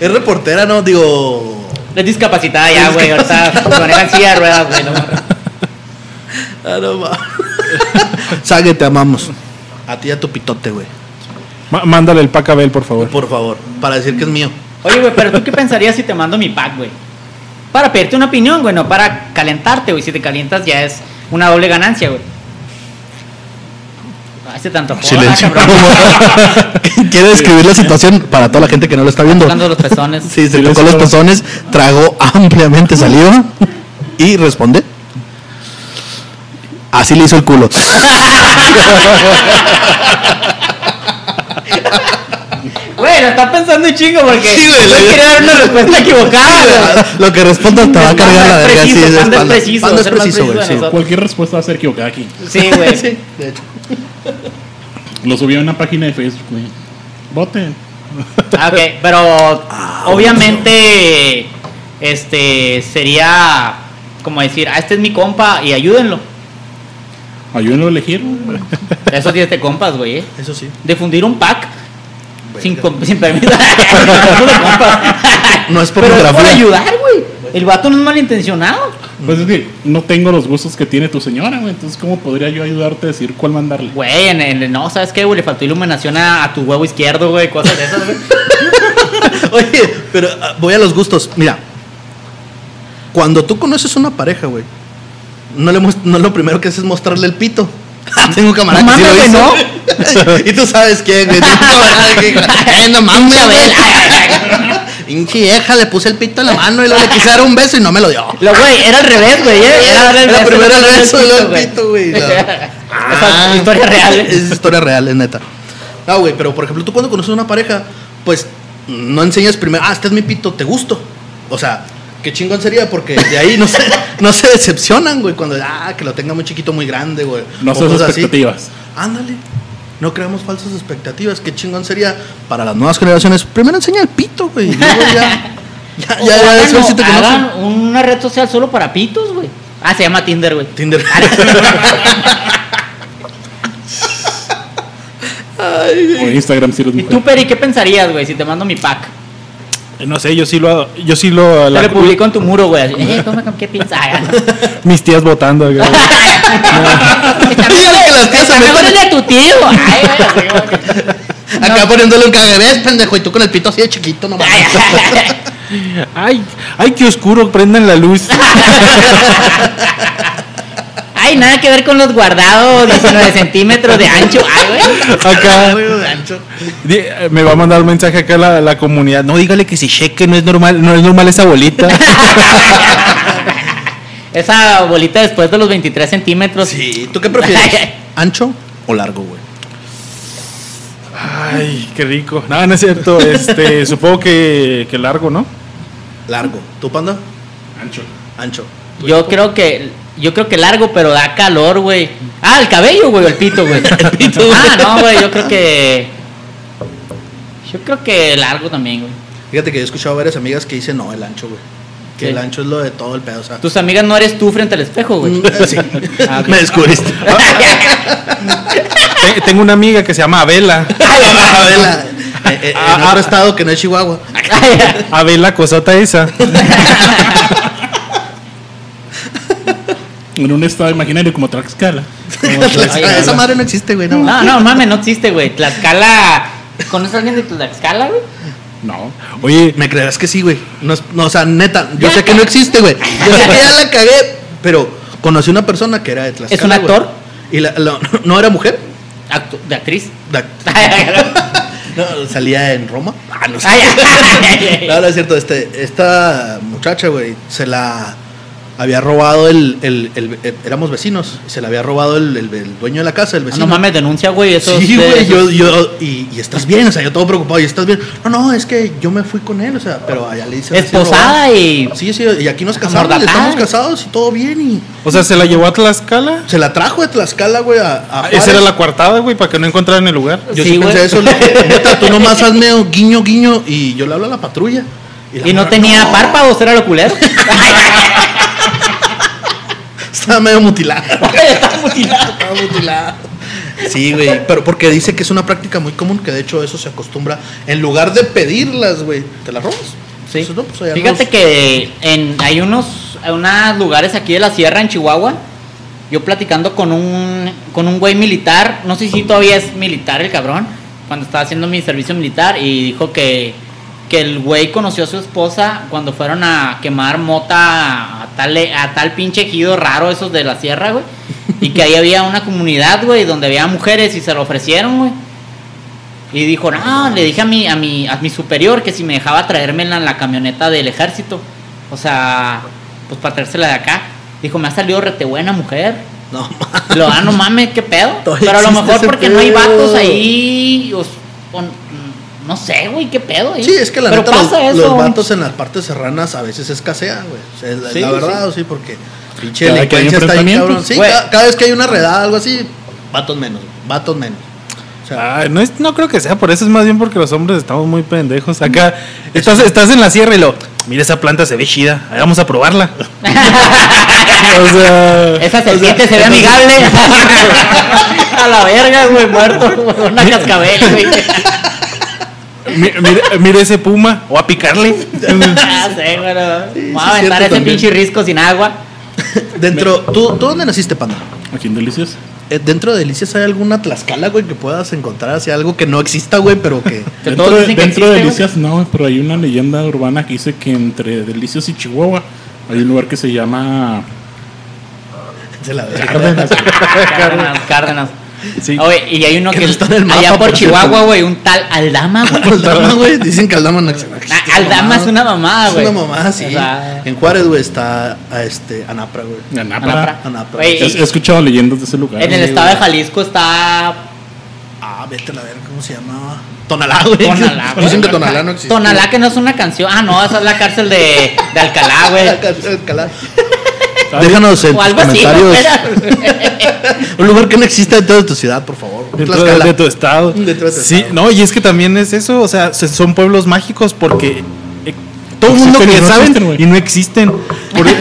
es reportera, ¿no? Digo. Es discapacitada ya, güey. Ahorita maneja en silla de ruedas, güey. no mames. [laughs] Ah, no, ma. [laughs] Sague, te amamos. A ti y a tu pitote, güey. Ma- mándale el pack a Bel, por favor. Por favor, para decir que es mío. Oye, güey, pero ¿tú qué pensarías si te mando mi pack, güey? Para pedirte una opinión, güey, no para calentarte, güey. Si te calientas ya es una doble ganancia, güey. Hace tanto Silencio. [laughs] [laughs] Quiere describir la situación para toda la gente que no lo está viendo. Tocando los pezones. Sí, se tocó los pezones, tragó ampliamente saliva y responde. Así le hizo el culo. [laughs] Güey, lo está pensando un chingo porque Sí, güey, no quería dar una respuesta equivocada. Lo que respondas te va a cargar la verga. Preciso, Sí, es Panda es preciso, Panda es preciso, preciso güey. Cualquier respuesta va a ser equivocada aquí. Sí, güey. Sí, de hecho. Lo subí a una página de Facebook, güey. Voten. Ah, ok, pero obviamente este sería como decir, ah, este es mi compa y ayúdenlo. Ayúdenlo a elegir. güey. Esos 10 de compas, güey. ¿eh? Eso sí. Difundir un pack sin, sin permiso. [laughs] No de es Pero es por ayudar, güey. El vato no es malintencionado. Pues es que no tengo los gustos que tiene tu señora, güey. Entonces, ¿cómo podría yo ayudarte a decir cuál mandarle? Güey, en, en- no, ¿sabes qué, güey? Le faltó iluminación a, a tu huevo izquierdo, güey, cosas de esas, güey. Oye, pero ah, voy a los gustos. Mira, cuando tú conoces una pareja, güey, no, le no lo primero que haces es mostrarle el pito. Ah, Tengo un camarada No que sí lo hizo. y tú sabes quién, güey. Tengo un camarada que "Eh, no mames, güey. Pinche vieja, le puse el pito en la mano y luego le quise dar un beso y no me lo dio. Lo, güey, era al revés, güey. ¿eh? Era beso, primera luego el beso y luego el pito, güey. No. [laughs] Esa es historia real. ¿eh? Es historia real, es neta. No, güey, pero por ejemplo, tú cuando conoces una pareja, pues no enseñas primero, ah, este es mi pito, te gusto. O sea, qué chingón sería, porque de ahí no se, [laughs] no se decepcionan, güey, cuando, ah, que lo tenga muy chiquito, muy grande, güey. No o seas cosas así. expectativas. Ándale. No creamos falsas expectativas. Qué chingón sería para las nuevas generaciones. Primero enseña el pito, güey. y Luego ya. Ya, ya, ya, sí te hagan una red social solo para pitos, güey. Ah, se llama Tinder, güey. Tinder. [laughs] O Instagram si eres ¿Y tú, Peri, qué pensarías, güey, si te mando mi pack? No sé, yo sí lo. Yo sí lo. Te la- lo publico en tu muro, güey. así, Eh, ¿cómo, ¿Qué piensas? [laughs] mis tías votando. güey. [laughs] Mejor que las tías se metan- de tu tío. [laughs] Ay, güey. Acá poniéndole un caguebés, pendejo. Y tú con el pito así de chiquito, no mames. Ay, ay, qué oscuro, prendan la luz. Ay, nada que ver con los guardados, 19 [laughs] centímetros de ancho. Ay, güey. Acá. [laughs] Güey, de ancho. Di- eh, Me va a mandar un mensaje acá la, la comunidad. No, dígale que si cheque no es normal, no es normal esa bolita. [laughs] Esa bolita después de los 23 centímetros. Sí, ¿tú qué prefieres? ¿Ancho o largo, güey? Ay, qué rico. No, no es cierto. Este, supongo que, que largo, ¿no? Largo. ¿Tú, panda? Ancho. Ancho. Yo creo que yo creo que largo, pero da calor, güey. Ah, el cabello, güey, o [laughs] el pito, güey. Ah, no, güey, yo creo que yo creo que largo también, güey. Fíjate que yo he escuchado a varias amigas que dicen no, el ancho, güey. Que Sí. el ancho es lo de todo el pedo, o sea. Tus amigas no eres tú frente al espejo, güey. Mm, eh, sí. [laughs] Ah. Me descubriste. Te- [laughs] Tengo una amiga que se llama Abela. Adela, eh, eh, en Ah, otro ah. estado que no es Chihuahua. Abela Cosota esa. En un estado imaginario como Tlaxcala. Esa madre no existe, güey. No, No, no, mames, no existe, güey. Tlaxcala. ¿Conoces a alguien de Tlaxcala, güey? No. Oye, Me creerás que sí, güey. No, no, o sea, neta, yo sé que no existe, güey. Yo sé que ya la cagué, pero conocí una persona que era de Tlaxcala. ¿Es un actor? Y la, la- [laughs] no era mujer. Actu- de actriz. La- [laughs] [laughs] no, salía en Roma. Ah, no sé. No, no es cierto. Este, esta muchacha, güey, se la había robado el, el- el- eh, éramos vecinos. Se la había robado el, el- el dueño de la casa, el Ah, vecino. no mames, denuncia, güey. Eso Sí, güey, yo, yo, y, y estás bien, o sea, yo todo preocupado, y estás bien. No, no, es que yo me fui con él, o sea, pero allá le hice. Esposada y. Sí, sí, y aquí nos casamos, y estamos casados y todo bien, y o sea, se la llevó a Tlaxcala. se la trajo de Tlaxcala, güey, a, a Ah, Esa era la coartada, güey, para que no encontraran el lugar. Yo Sí, sí, pensé eso, le dije, neta, [laughs] tú nomás hazme guiño, guiño, y yo le hablo a la patrulla. la Y no tenía párpados, era lo culero. [laughs] Estaba medio mutilada. Estaba mutilado. [laughs] Estaba mutilada. Sí, güey, pero porque dice que es una práctica muy común, que de hecho eso se acostumbra, en lugar de pedirlas, güey, te las robas. Sí. Entonces, no, pues, Fíjate que en, hay unos, unos lugares aquí de la sierra, en Chihuahua, yo platicando con un, con un güey militar, no sé si todavía es militar el cabrón, cuando estaba haciendo mi servicio militar, y dijo que, que el güey conoció a su esposa cuando fueron a quemar mota a tal, a tal pinche ejido raro, esos de la sierra, güey, y que ahí había una comunidad, güey, donde había mujeres y se lo ofrecieron, güey. Y dijo, no, le dije a mi, a mi, a mi superior que si me dejaba traérmela en la camioneta del ejército. O sea, pues para traérsela de acá. Dijo, me ha salido rete buena mujer. No, Y Lo, ah, no mames, qué pedo. Pero a lo mejor porque no hay pedo. vatos ahí. o o no sé, güey, qué pedo. ahí? Sí, es que la Pero neta, los, pasa eso. los vatos en las partes serranas a veces escasean, güey. O sea, es la, Sí, la sí. verdad, sí, porque pinche delincuencia está ahí, cabrón. Sí, cada, cada vez que hay una redada, algo así, vatos menos, vatos menos. O sea, Ah, no, es, no creo que sea por eso, es más bien porque los hombres estamos muy pendejos. Acá estás, estás en la sierra y lo, mira esa planta se ve chida, ahí vamos a probarla. [laughs] [laughs] o sea, Esa serpiente se ve amigable. [laughs] a la verga, güey, muerto. Una cascabel, güey. Mi- mira, mira ese puma, o a picarle. Ah, [laughs] sí, güey. no. Sí, sí, a aventar ese también. pinche risco sin agua. [laughs] Dentro, ¿tú, ¿tú dónde naciste, panda? Aquí en Delicias. Eh, Dentro de Delicias hay alguna Tlaxcala, güey, que puedas encontrar así algo que no exista, güey, pero que. [laughs] Que Dentro, todos de, que dentro de Delicias no, pero hay una leyenda urbana que dice que entre Delicias y Chihuahua hay un lugar que se llama Se la. Cárdenas. Cárdenas, Cárdenas. Sí. Oye, y hay uno Que que, no está en el mapa, allá por por. Chihuahua, güey, un tal Aldama, güey. [laughs] Aldama, güey. [laughs] Dicen que Aldama no existe. Ah, Aldama es una mamada, Es güey. una mamada, sí. O sea, En Juárez, güey, está a este, Anapra, güey. Anapra. Anapra. Anapra. Güey, He, he escuchado leyendas de ese lugar. en el Sí, estado de güey. Jalisco está Ah, vete a la verga, ¿cómo se llamaba? Tonalá, güey. Tonalá, güey. Dicen que Tonalá no existe. Tonalá, que no es una canción. Ah, no, esa es la cárcel de, de Alcalá, güey. [laughs] Alcalá. Déjanos en O tus algo comentarios [laughs] un lugar que no exista dentro de tu ciudad, por favor. Dentro de, tu estado. Dentro de tu sí, estado. no, y es que también es eso, o sea, se- son pueblos mágicos porque eh, todo el mundo que no saben existen, y no existen. Por, eh,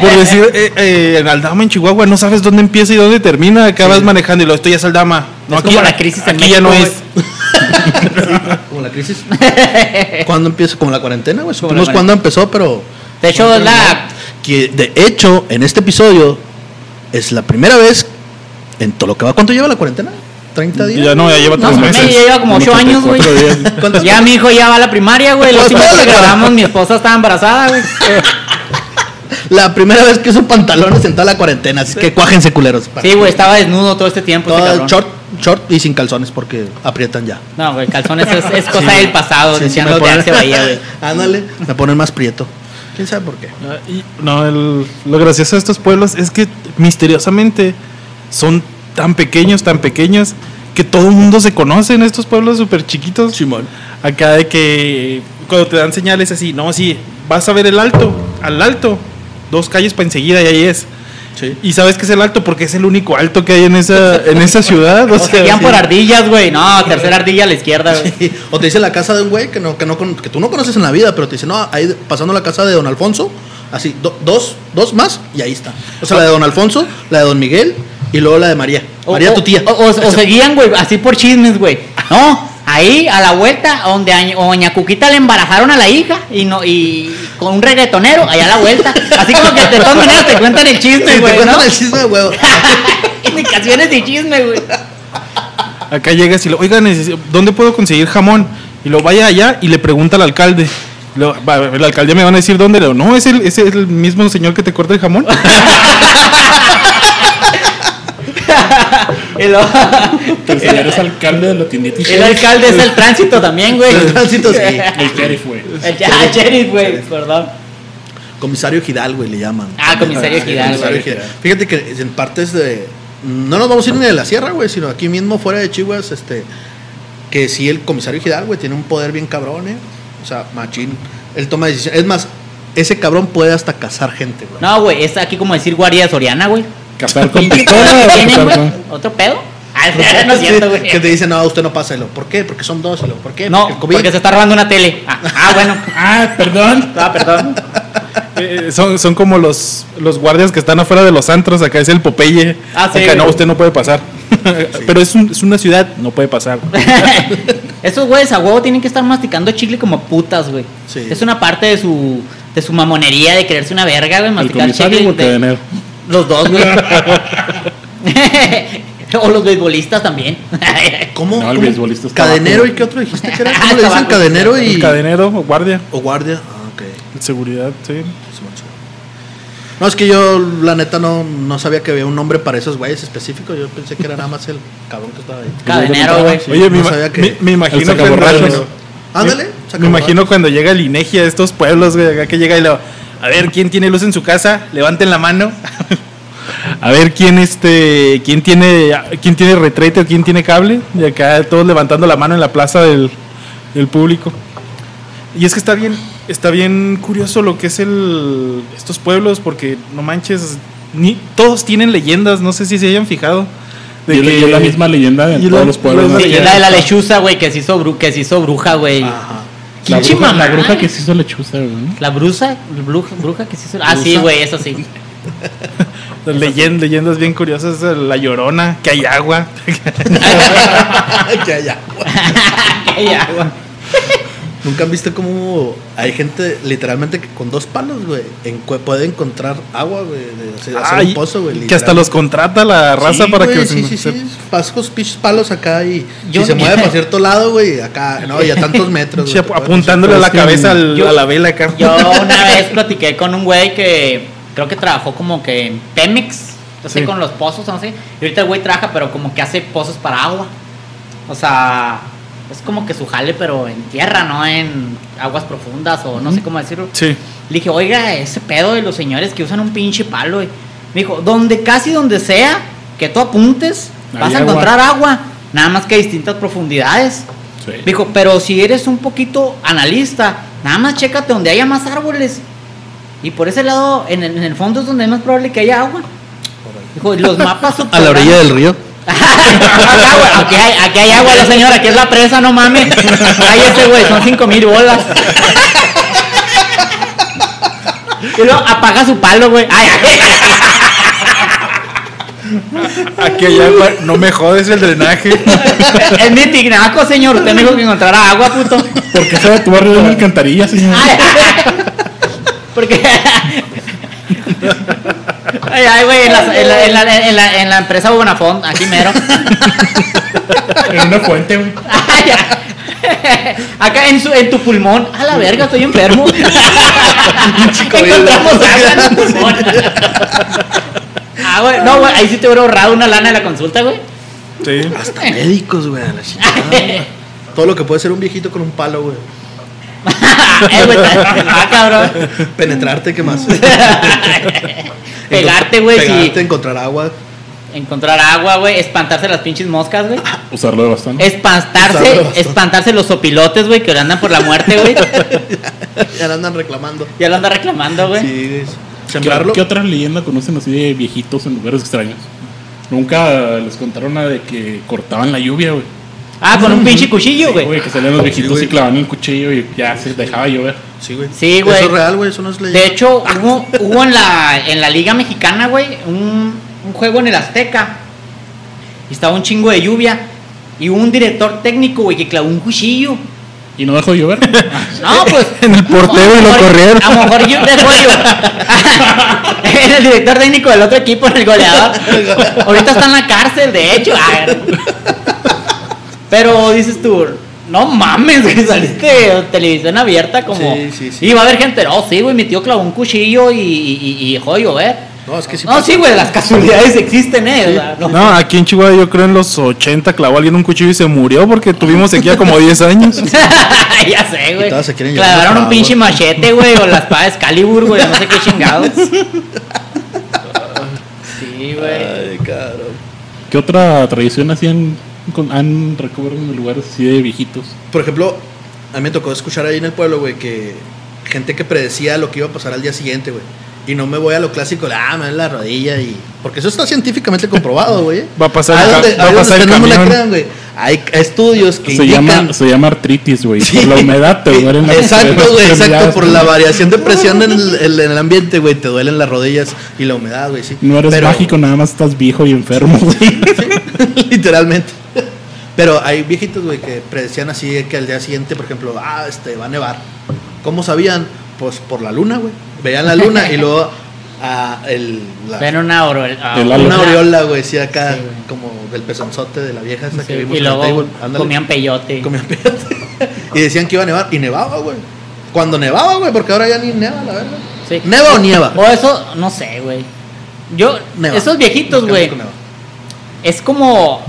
por decir, eh, eh, en Aldama, en Chihuahua, no sabes dónde empieza y dónde termina. Acabas manejando y lo esto ya es Aldama. No, Es aquí como ya, la crisis en aquí ya no es. [laughs] Como la crisis. ¿Cuándo empieza? Como la cuarentena, güey. Como la cuándo empezó, pero. De hecho, la. Que de hecho, en este episodio es la primera vez en todo lo que va. ¿Cuánto lleva la cuarentena? ¿30 días? Ya no, ya lleva No, tres mames, meses. ya lleva como 8 Unos años, güey. 34 días. [laughs] ¿Cuántas- Ya mi hijo ya va a la primaria, güey. La última vez que grabamos, mi esposa estaba embarazada, güey. [laughs] La primera vez que uso pantalones en toda la cuarentena. Así que cuájense, culeros. Sí, güey, estaba desnudo todo este tiempo. ese Todo cabrón. short, short y sin calzones porque aprietan ya. No, güey, calzones es, es [laughs] cosa del pasado, Sí, sí, decían los de ponen- Axe Bahía, güey. Ándale, me ponen más prieto. ¿Quién sabe por qué? Y- No, el- lo gracioso de estos pueblos es que misteriosamente son tan pequeños, tan pequeños, que todo el mundo se conoce en estos pueblos súper chiquitos. Simón. Acá de que cuando te dan señales así, no, sí, vas a ver el alto, al alto, dos calles para enseguida y ahí es. Sí. Y sabes que es el alto porque es el único alto que hay en esa, en esa ciudad. O [laughs] O sea, sí. por ardillas, güey. No, tercera ardilla a la izquierda, güey. Sí. O te dice la casa de un güey que, no, que, no, que tú no conoces en la vida, pero te dice, no, ahí pasando la casa de don Alfonso, así, do- dos, dos más y ahí está. O sea, la de don Alfonso, la de don Miguel y luego la de María. O- María, o- tu tía. O, o- o [laughs] seguían, güey, así por chismes, güey. No, ahí a la vuelta, donde a Doña Cuquita le embarazaron a la hija y no y con un reggaetonero, allá a la vuelta. Así como que de todas maneras te cuentan el Sí, chisme, te güey, cuentan ¿no? el chisme huevo. [laughs] Indicaciones de chisme, güey. Acá llegas y le, oiga, necesito- ¿dónde puedo conseguir jamón? Y lo vaya allá y le pregunta al alcalde. El alcalde me van a decir dónde. Le digo, no, es el, es el mismo señor que te corta el jamón. [laughs] Luego- El señor es alcalde de la tiendita. el alcalde es el tránsito también, güey. El tránsito, sí. El sheriff, güey. El ah, sheriff, güey, perdón. Comisario Gidal, güey, le llaman. Ah, comisario Gidal, comisario güey. Gidal. Fíjate que en partes de. No nos vamos a ir ni de la sierra, güey, sino aquí mismo fuera de Chihuahua, este. Que sí, el comisario Gidal, güey, tiene un poder bien cabrón, ¿eh? O sea, machín. Él toma decisiones. Es más, ese cabrón puede hasta cazar gente, güey. No, güey, es aquí como decir guardia Soriana, güey. Cazar con pistola. o con- ¿Otro pedo? Ah, [laughs] no es cierto, güey. Que te dicen, no, usted no pasa. Y lo, ¿Por qué? Porque son dos. ¿Por qué? No, Porque el COVID. porque se está robando una tele. Ah, [laughs] ah, bueno. Ah, perdón. Ah, perdón. [laughs] Eh, son, son como los, los guardias que están afuera de los antros. Acá es el Popeye. Ah, sí, Acá no, usted no puede pasar. Pero es, un- es una ciudad, no puede pasar. Esos güeyes a huevo tienen que estar masticando chicle como putas, güey. Sí. Es una parte de su de su mamonería de quererse una verga, güey, El masticar comisario chicle. el de-. Los dos, güey. [laughs] o los beisbolistas también. ¿Cómo? No, el ¿Cómo? beisbolista está Cadenero abajo, y qué otro dijiste que era? [laughs] Ah, ¿Cómo le dicen cadenero y. El cadenero o guardia. O guardia. Ah, ok. Seguridad, sí. No, es que yo, la neta, no, no sabía que había un nombre para esos güeyes específicos. Yo pensé que era nada más el cabrón que estaba ahí. Cadenero, güey. Oye, no me, sabía que- me- me imagino sacaborrachos. Ándale. me, me imagino cuando llega el INEGI a estos pueblos, güey, acá que llega y lo, a ver, ¿quién tiene luz en su casa? Levanten la mano. [laughs] A ver quién este, quién tiene, quién tiene retrete o quién tiene cable. Y acá todos levantando la mano en la plaza del, del público. Y es que está bien, está bien curioso lo que es el estos pueblos, porque no manches, ni todos tienen leyendas, no sé si se hayan fijado. de Y es la- y es la misma leyenda y en la- todos los pueblos. la- ¿no? La de la lechuza, güey, que se hizo, bru- que se hizo bruja, güey. Ajá. La bruja, la bruja que se hizo lechuza, güey. ¿no? La bruja, bruja, bruja que se hizo. Ah, sí, güey, eso sí. Las leyen- leyendas bien curiosas, la llorona, que hay agua. [laughs] [laughs] que allá. Ay, agua. [laughs] Nunca han visto cómo hay gente literalmente que con dos palos, güey, en- puede encontrar agua, güey, de hacer, hacer Ay, un pozo, güey. que hasta los contrata la raza Sí, para güey, que sí, se- sí, se- sí. Pasas con pinches palos acá y Yo- si se mueve para cierto lado, güey, acá, no, y a tantos [laughs] metros. Güey, apuntándole a la Pero es que cabeza al- yo- a la vela acá. Yo [laughs] una vez platiqué con un güey que creo que trabajó como que en Pemex, no sé, Sí. con los pozos, no sé. Y ahorita el güey trabaja, pero como que hace pozos para agua. O sea, es como que su jale, pero en tierra, no en aguas profundas o no sé cómo decirlo. Sí. Le dije, oiga, ese pedo de los señores que usan un pinche palo. güey". Me dijo, donde casi donde sea que tú apuntes, vas a encontrar agua. Nada más que a distintas profundidades. Sí. Dijo, pero si eres un poquito analista, nada más chécate donde haya más árboles. Y por ese lado, en el, en el fondo es donde es más probable que haya agua. Dijo, y los mapas [laughs] A la orilla del río. Aquí, hay, aquí hay agua, la señora, aquí es la presa, no mames. Ay, ese güey, son cinco mil bolas. Y luego apaga su palo, güey. Ay. Aquí hay agua. No me jodes el drenaje. Es mi tinaco, señor. Usted me dijo que encontrara agua, puto. ¿Por qué a tu barrio de una alcantarilla, señor? [laughs] Porque. Ay, ay, güey, en la, en, la, en, la, en, la, en la empresa Bonafont, aquí mero. En una fuente, güey. Acá en, su, en tu pulmón. A la verga, estoy enfermo. Encontramos agua en tu [laughs] pulmón. Ah, güey. No, güey, ahí sí te hubiera ahorrado una lana de la consulta, güey. Sí. Hasta médicos, güey, a la chingada. [laughs] Todo lo que puede ser un viejito con un palo, güey. [laughs] eh, güey, ah, cabrón. Penetrarte, ¿qué más? [laughs] Pegarte, güey, Pegarte, sí. encontrar agua. Encontrar agua, güey. Espantarse las pinches moscas, güey. [laughs] Usarlo de bastante. Espantarse, Usarlo espantarse los sopilotes, güey, que ahora andan por la muerte, güey. Ya la andan reclamando. Ya lo anda reclamando, güey. Sí. ¿Qué, qué otras leyendas conocen así de viejitos en lugares extraños? Nunca les contaron la de que cortaban la lluvia, güey. Ah, con un pinche cuchillo, Sí, güey. güey, que salían los viejitos y clavaban el cuchillo y ya se dejaba llover. Sí, güey. Sí, güey. Eso es real, güey. Eso no es leyenda. De hecho, hubo, hubo en, la, en la Liga Mexicana, güey, un, un juego en el Azteca. Y estaba un chingo de lluvia. Y hubo un director técnico, güey, que clavó un cuchillo. Y no dejó de llover. [laughs] No, pues. [laughs] En el portero y lo a corrieron. A lo mejor yo dejó de llover. [laughs] Era el director técnico del otro equipo, en el goleador. Ahorita está en la cárcel, de hecho. Ah, Pero dices tú, no mames, güey, saliste de televisión abierta como. Sí, sí, sí. Y va a haber gente, no, sí, güey, mi tío clavó un cuchillo y, y, y dejó de llover. No, es que sí. No, pasa. sí, güey, las casualidades existen, eh. o sea, no. No, aquí en Chihuahua yo creo en los 80 clavó alguien un cuchillo y se murió porque tuvimos sequía como 10 años. [laughs] ya sé, güey. todas se quieren llevar Clavaron un pinche machete, güey, o la espada de Excalibur, güey, no sé qué chingados. [laughs] Sí, güey. Ay, cabrón. ¿Qué otra tradición hacían, han recuerdo en lugares así de viejitos? Por ejemplo, a mí me tocó escuchar ahí en el pueblo, güey, que gente que predecía lo que iba a pasar al día siguiente, güey. Y no me voy a lo clásico, de, ah, me duele la rodilla y... Porque eso está científicamente comprobado, güey. [laughs] Va a pasar el donde, va a ahí donde pasar el ustedes no me la camión. crean, güey. Hay estudios que Se indican... llama, se llama artritis, güey. Sí. Por la humedad te [laughs] duelen las Exacto, las güey, exacto. Por la [laughs] variación de presión en el, el- en el ambiente, güey, te duelen las rodillas y la humedad, güey, sí. No eres Pero- mágico, nada más estás viejo y enfermo, güey. Literalmente. Pero hay viejitos, güey, que predecían así que al día siguiente, por ejemplo, ah, este, va a nevar. ¿Cómo sabían? Pues por la luna, güey. Veían la luna y luego [laughs] ah, el, la- Ven una oro. ah, una aureola, güey, sí, acá, Sí, como del pezonzote de la vieja esa Sí, que vimos y en el luego comían peyote. Comían peyote. [laughs] y decían que iba a nevar. Y nevaba, güey. Cuando nevaba, güey, porque ahora ya ni neva, la verdad. Sí. ¿Neva o nieva? O eso, no sé, güey. Yo, Neva. esos viejitos, güey. Es como.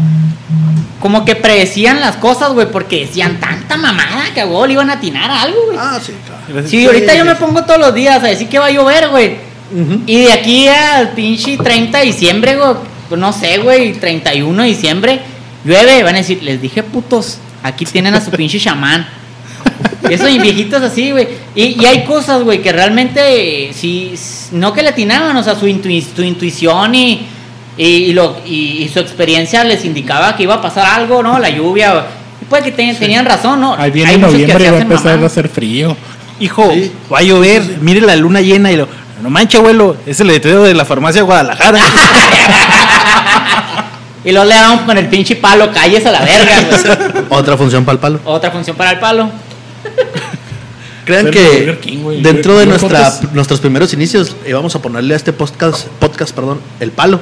Como que predecían las cosas, güey, porque decían tanta mamada que a huevo le iban a atinar a algo, güey. Ah, sí, claro. Sí, ahorita yo me pongo todos los días a decir que va a llover, güey. Y de aquí al pinche 30 de diciembre, güey, pues no sé, güey, 31 de diciembre, llueve, van a decir, les dije putos, aquí tienen a su pinche chamán. Eso y viejitos así, güey. Y, y hay cosas, güey, que realmente, sí, s- no que le atinaban, o sea, su, su intuición y, y, y lo, y, y su experiencia les indicaba que iba a pasar algo, ¿no? La lluvia. y puede que ten- tenían razón, ¿no? Ahí viene Hay noviembre y va a empezar a mamadas. hacer frío. Hijo, Sí. va a llover, mire la luna llena y lo. No manches, abuelo, es el letrero de la farmacia de Guadalajara. [laughs] Y luego le damos con el pinche palo, calles a la verga, güey. [laughs] Otra función para el palo. Otra función para el palo. [laughs] Crean que King, dentro de nuestra, nuestros primeros inicios íbamos a ponerle a este podcast, podcast perdón, el palo.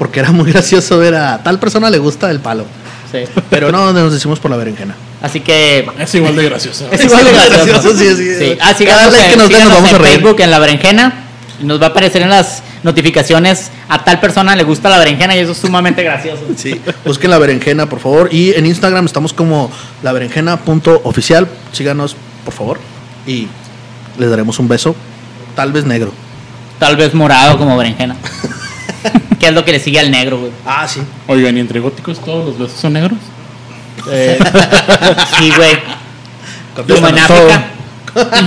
Porque era muy [laughs] gracioso ver a tal persona le gusta el palo. Sí. Pero no, nos decimos por la berenjena. Así que Es igual de gracioso. Es igual de [laughs] gracioso. sí, sí. Sí. Ah, Cada en- que nos den nos vamos a en reír. Facebook en la berenjena. y Nos va a aparecer en las notificaciones a tal persona le gusta la berenjena y eso es sumamente gracioso. [laughs] Sí, busquen la berenjena, por favor. Y en Instagram estamos como la berenjena.oficial. Síganos, por favor. Y les daremos un beso, tal vez negro. Tal vez morado como berenjena. [laughs] que es lo que le sigue al negro, güey. Ah, sí. Oigan, ¿y entre góticos todos los besos son negros? Eh, [laughs] sí, güey. Como en. África.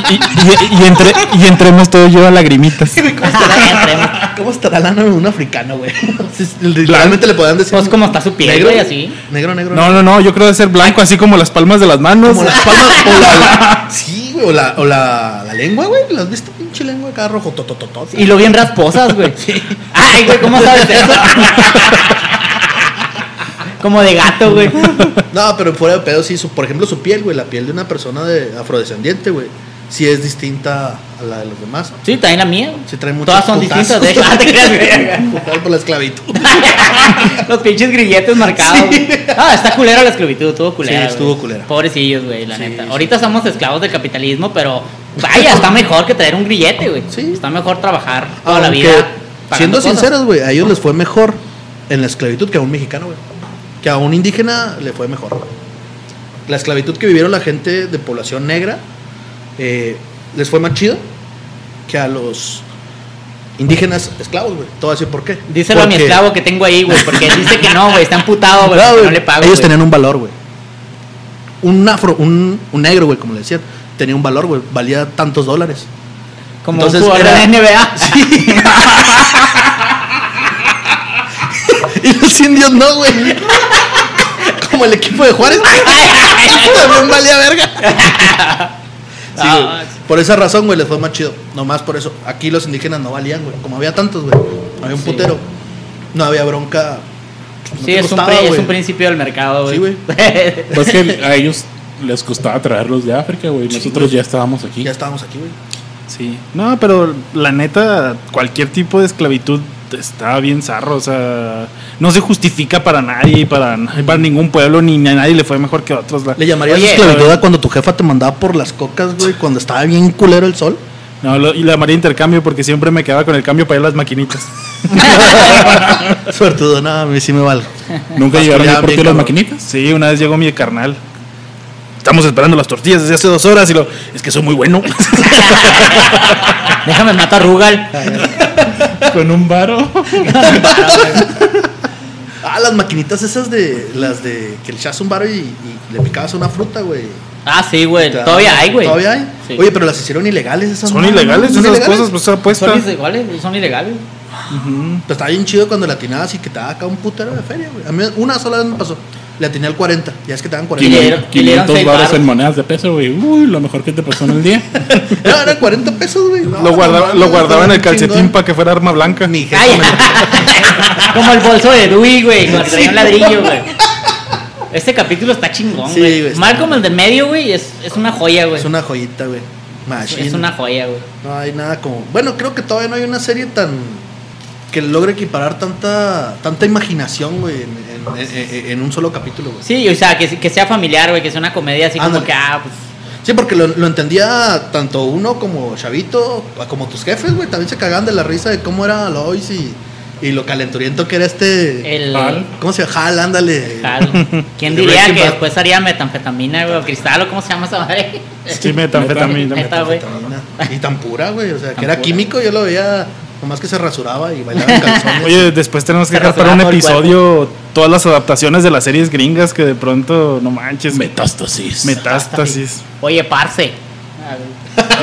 Y, y- y entre, y entremos todos yo a lagrimitas. [laughs] ¿Cómo estará, ¿Cómo estará el ano de un africano, güey? Sí, Literalmente le podían decir. Pues como está su piel, negro, güey, así. Negro, negro. No, no, no, yo creo de ser blanco, así como las palmas de las manos. Como las palmas o la, sí, güey, o la, o la, la lengua, güey. ¿La has visto? Pinche lengua acá rojo, totototot. Y lo bien rasposas, güey. [laughs] Ay, güey, ¿cómo sabes eso? como de gato, güey. No, pero fuera de pedo, sí, su, por ejemplo, su piel, güey, la piel de una persona de afrodescendiente, güey, sí es distinta a la de los demás. Sí, también la mía. Sí trae muchos Todas son distintas, de hecho. Ah, te creas, [laughs] por la esclavitud. [laughs] Los pinches grilletes marcados. güey. Ah, está culera la esclavitud, estuvo culera. Sí, estuvo güey. culera. Pobrecillos, güey, la Sí, neta. sí. Ahorita somos esclavos del capitalismo, pero vaya, está mejor que traer un grillete, güey. Sí. Está mejor trabajar toda la Aunque, vida. pagando siendo cosas. sinceros, güey, a ellos les fue mejor en la esclavitud que a un mexicano, güey. Que a un indígena le fue mejor. La esclavitud que vivieron la gente de población negra eh, les fue más chido que a los indígenas esclavos, güey. Te voy a decir por qué. Díselo a mi esclavo que tengo ahí, güey, porque él dice que no, güey, está emputado, güey, No, le pago. Ellos tenían un valor, güey. Un afro, un, un negro, güey, como le decían, tenía un valor, güey. Valía tantos dólares. Como entonces un jugador era- de NBA. [laughs] Y los indios no, güey. Como el equipo de Juárez. [laughs] También valía verga. Sí. Ah, Por esa razón, güey, les fue más chido. Nomás por eso. Aquí los indígenas no valían, güey. Como había tantos, güey. Había un Sí. putero. No había bronca. No Sí, es un, costaba, es un principio del mercado, güey. Sí, güey. [laughs] Pues que a ellos les costaba traerlos de África, güey. Sí, Nosotros ya estábamos aquí. Ya estábamos aquí, güey. Sí. No, pero la neta, cualquier tipo de esclavitud está bien zarro. O sea, no se justifica para nadie, para, para ningún pueblo, ni a nadie le fue mejor que a otros. la- ¿Le llamarías Oye, esclavitud a cuando tu jefa te mandaba por las cocas, güey? Cuando estaba bien culero el sol. No, lo- y la llamaría intercambio porque siempre me quedaba con el cambio para ir a las maquinitas. [laughs] Suertudo, no, a mí sí me vale. Nunca llegaron a por las maquinitas. Sí, una vez llegó mi carnal. Estamos esperando las tortillas desde hace dos horas y lo. Es que soy muy bueno. [laughs] Déjame matar a Rugal. [laughs] Con un varo. [laughs] Ah, las maquinitas esas de. Las de. Que le echas un baro y, y le picabas una fruta, güey. Ah, sí, güey. Todavía hay, güey. Todavía hay. Sí. Oye, pero las hicieron ilegales esas Son ilegales ¿no? esas ¿Son ilegales? cosas, pues apuesta. Son ilegales, son ilegales. Pero estaba bien chido cuando la atinabas y que te daba acá un putero de feria, güey. A mí una sola vez me pasó. Le atiné al 40. Ya es que te dan Y 40. le dieron- y le dieron 500 seis varos varos. en monedas de peso, güey. Uy, lo mejor que te pasó en el día. [laughs] No, eran 40 pesos, güey. No, Lo guardaba, no, lo no, guardaba en el calcetín para que fuera arma blanca. [laughs] Como el bolso de Dewey, güey, cuando traía un ladrillo, güey. Este capítulo está chingón, Sí, güey. está Malcolm, el del medio, güey, es, es una joya, güey. Es una joyita, güey. Machine. Es una joya, güey. No hay nada como. Bueno, creo que todavía no hay una serie tan. Que logre equiparar tanta tanta imaginación, güey, en, en- en- en un solo capítulo, güey. Sí, o sea, que, que sea familiar, güey, que sea una comedia así como que, ah, pues. Sí, porque lo, lo entendía tanto uno como Chavito, como tus jefes, güey. También se cagaban de la risa de cómo era Lois y, y lo calenturiento que era este. El. Hal. ¿Cómo se llama? Hal, ándale. Hal. ¿Quién diría Breaking que Bad. después haría metanfetamina, güey, o cristal, o cómo se llama esa madre? Sí, metanfetamina. [laughs] Güey. Y tan pura, güey. O sea, que era pura. químico, yo lo veía. Nomás que se rasuraba y bailaba en calzones. Oye, después tenemos que dejar para un episodio todas las adaptaciones de las series gringas que de pronto, no manches, Metástasis. metástasis. Oye, parce.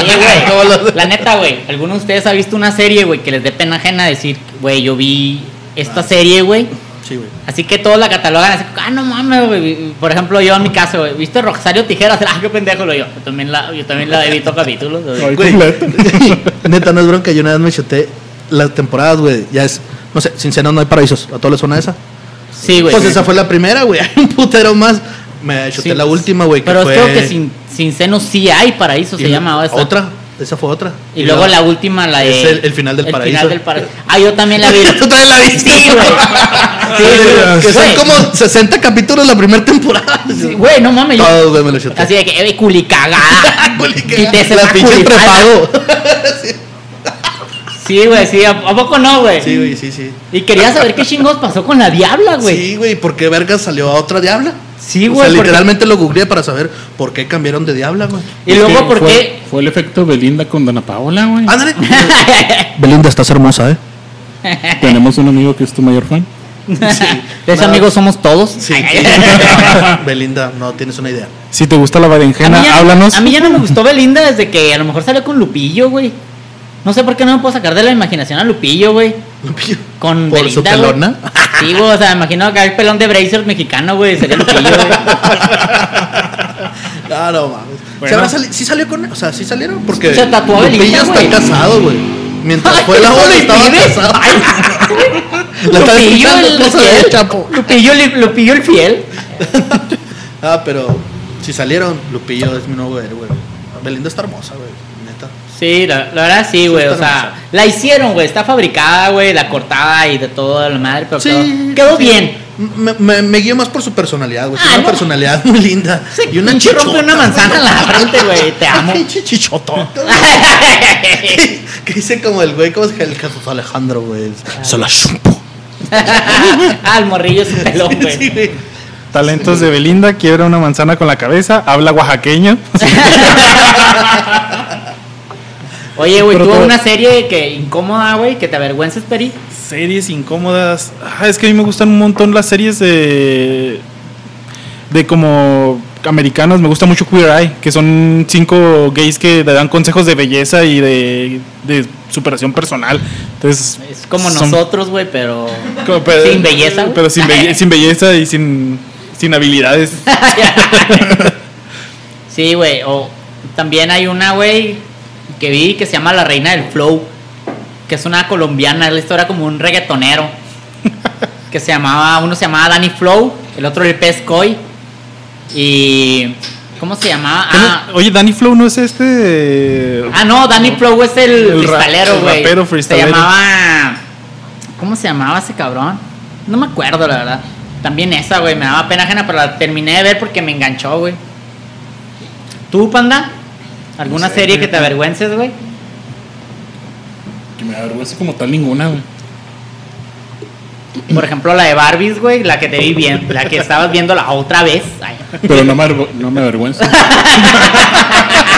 Oye, güey. [laughs] La neta, güey. ¿Alguno de ustedes ha visto una serie, güey, que les dé pena ajena decir, güey, yo vi esta serie, güey? Sí, güey. Así que todos la catalogan así, ah, no mames, güey. Por ejemplo, yo en mi caso, güey, ¿viste Rosario Tijeras? [laughs] Ah, qué pendejo lo yo. Yo también la, yo también la he visto capítulos. güey. [laughs] Neta, no es bronca. Yo una vez me chuté las temporadas, güey. Ya es, no sé, sin cena no hay paraísos. ¿A todos les suena esa? Sí, güey. Pues esa fue la primera, güey. [laughs] Hay un putero más. Me chuté Sí, la última, güey. Pero fue... creo que sin, sin seno sí hay paraíso, se y- llama esa. Otra. Esa fue otra. Y, luego la última, la de. Es el- el final del paraíso. final del paraíso. Ah, yo también la [laughs] vi. Tú también la viste. [laughs] Sí, güey. Sí. Que son como 60 capítulos la primera temporada. Sí, Güey, no mames. yo- Todos, güey, me lo chuté. Así de que, eh, culicagada. Quítese la más pinche culifalda. prepago. Sí, güey, sí. ¿A, a poco no, güey? Sí, güey, sí, sí. Y quería saber qué chingos pasó con la diabla, güey. Sí, güey, ¿por qué verga salió a otra diabla? Sí, O güey. sea, porque- literalmente lo googleé para saber por qué cambiaron de diabla, güey. Y luego, Es ¿por fue- qué? Fue el efecto Belinda con Dana Paola, güey. Ándale. [laughs] Belinda, estás hermosa, ¿eh? Tenemos un amigo que es tu mayor fan. ¿Ves, No. amigos, somos todos? Sí. [laughs] Belinda, no tienes una idea. Si te gusta la A berenjena, ya, háblanos. a mí ya no me gustó Belinda desde que a lo mejor salió con Lupillo, güey. No sé por qué no me puedo sacar de la imaginación a Lupillo, güey. Con Por Belinda, su pelona. Sí, güey, o sea, me imagino que hay pelón de Brazers mexicano, güey. Sería Lupillo, güey. [laughs] Ah, no mames. Bueno. ¿Se habrá sali- ¿Sí salió con O sea, ¿sí salieron? Porque Se tatuó Lupillo Belinda, está casado, güey. Mientras Ay, fue la ¿eso boda estaba casado. Ay, [laughs] Lupillo el esposa de fiel. Chapo. Lupillo, li- Lupillo el fiel. [laughs] Ah, pero si salieron, Lupillo es mi nuevo héroe, güey. Belinda está hermosa, güey. Sí, la, la verdad sí, güey. o sea, hermosa. la hicieron, güey. Está fabricada, güey. La cortada y de todo la madre. Pero quedó, quedó sí. bien. Me, me, me guío más por su personalidad, güey. Ah, Tiene una no. personalidad muy linda. y una chichota. rompe una manzana en la frente, güey. Te [laughs] amo. Pinche chichotota. [laughs] que dice como el güey, ¿cómo es que el Jesús Alejandro, güey? Se la chumpo. ah, [laughs] el morrillo sin pelón, güey. Sí, güey. Talentos de Belinda, quiebra una manzana con la cabeza, habla oaxaqueño. Oye, güey, todo- una serie que incómoda, güey, que te avergüences, Peri. Series incómodas. Ah, es que a mí me gustan un montón las series de. de como americanas. Me gusta mucho Queer Eye, que son cinco gays que te dan consejos de belleza y de, de superación personal. Entonces. Es como son- nosotros, güey, pero sin belleza. güey. Pero sin, belle- sin belleza y sin, sin habilidades. [laughs] sí, güey. O también hay una, güey, que vi que se llama La Reina del Flow. Que es una colombiana, es la historia como un reggaetonero. que se llamaba, uno se llamaba Danny Flow, el otro el Pez Coy. Y. ¿Cómo se llamaba? ¿Qué no- Ah, Oye, Danny Flow no es este. Ah, no, Danny Flow es el, El freestalero, el güey. Se llamaba. ¿Cómo se llamaba ese cabrón? No me acuerdo, la verdad. También esa, güey, me daba pena ajena, pero la terminé de ver porque me enganchó, güey. ¿Tú, panda? ¿Alguna No sé, serie que te avergüences, güey? Que me avergüenza como tal ninguna, güey. Por ejemplo, la de Barbies, güey, la que te vi bien, la que estabas viendo la otra vez. Ay, Pero no me, avergo- no me avergüenza. [laughs]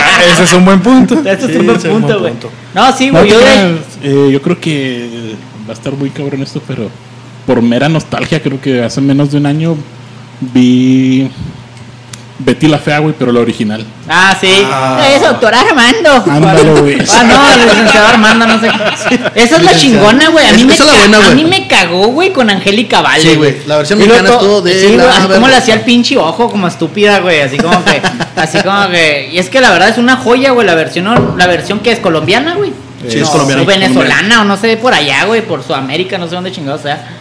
Ah, Ese es un buen punto. ese es Sí, un buen ese punto, güey. No, sí, No, güey, yo pues, de- eh, yo creo que va a estar muy cabrón esto, pero por mera nostalgia, creo que hace menos de un año vi Betty la Fea, güey, pero la original. Ah, sí. Ah. Es doctor Armando. Ándale, güey. Ah, no, el [laughs] licenciado Armando, no sé. Esa es la chingona, güey. A mí Es- me esa es la ca- buena, A güey. mí me cagó, güey, con Angélica Vale. Sí, güey. La versión mexicana to- estuvo de Sí, güey, la así como le hacía el pinche ojo, como estúpida, güey. Así como que. [laughs] Así como que. Y es que la verdad es una joya, güey. La versión, la versión que es colombiana, güey. Sí, es No, colombiana. O venezolana, o no sé, por allá, güey. Por Sudamérica, no sé dónde chingados sea.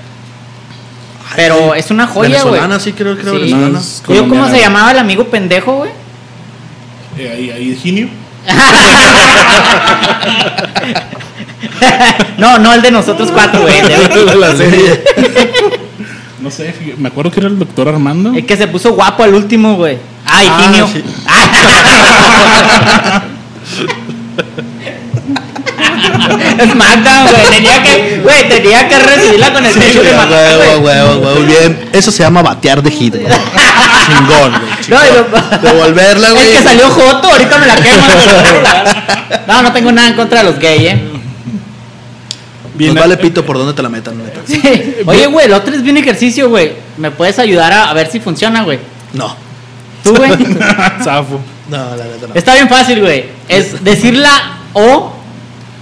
Pero es una joya, güey. Venezolana, sí, creo que era Sí. venezolana. Yo, ¿Cómo se llamaba el amigo pendejo, güey? Eh, ahí, ahí, Ginio. [laughs] no, no el de nosotros cuatro, güey. el de- [laughs] la serie. No sé, me acuerdo que era el doctor Armando. El que se puso guapo al último, güey. Ay, Ah, Tinio. sí. [laughs] [laughs] SmackDown, güey. Tenía que, güey, tenía que recibirla con el techo de matar, Huevo, güey. huevo, huevo, bien. Eso se llama batear de hit, güey. Chingón, güey. [laughs] No, chingón. lo- Devolverla, [laughs] güey. El que salió Joto, ahorita me la quema. No, no tengo nada en contra de los gays, eh. Nos vale pito por dónde te la metan, neta. Sí. Oye, güey, el otro es bien ejercicio, güey. ¿Me puedes ayudar a, a ver si funciona, güey? No. Tú, güey. Zafo. No, la neta no. Está bien fácil, güey. Es [laughs] decir la O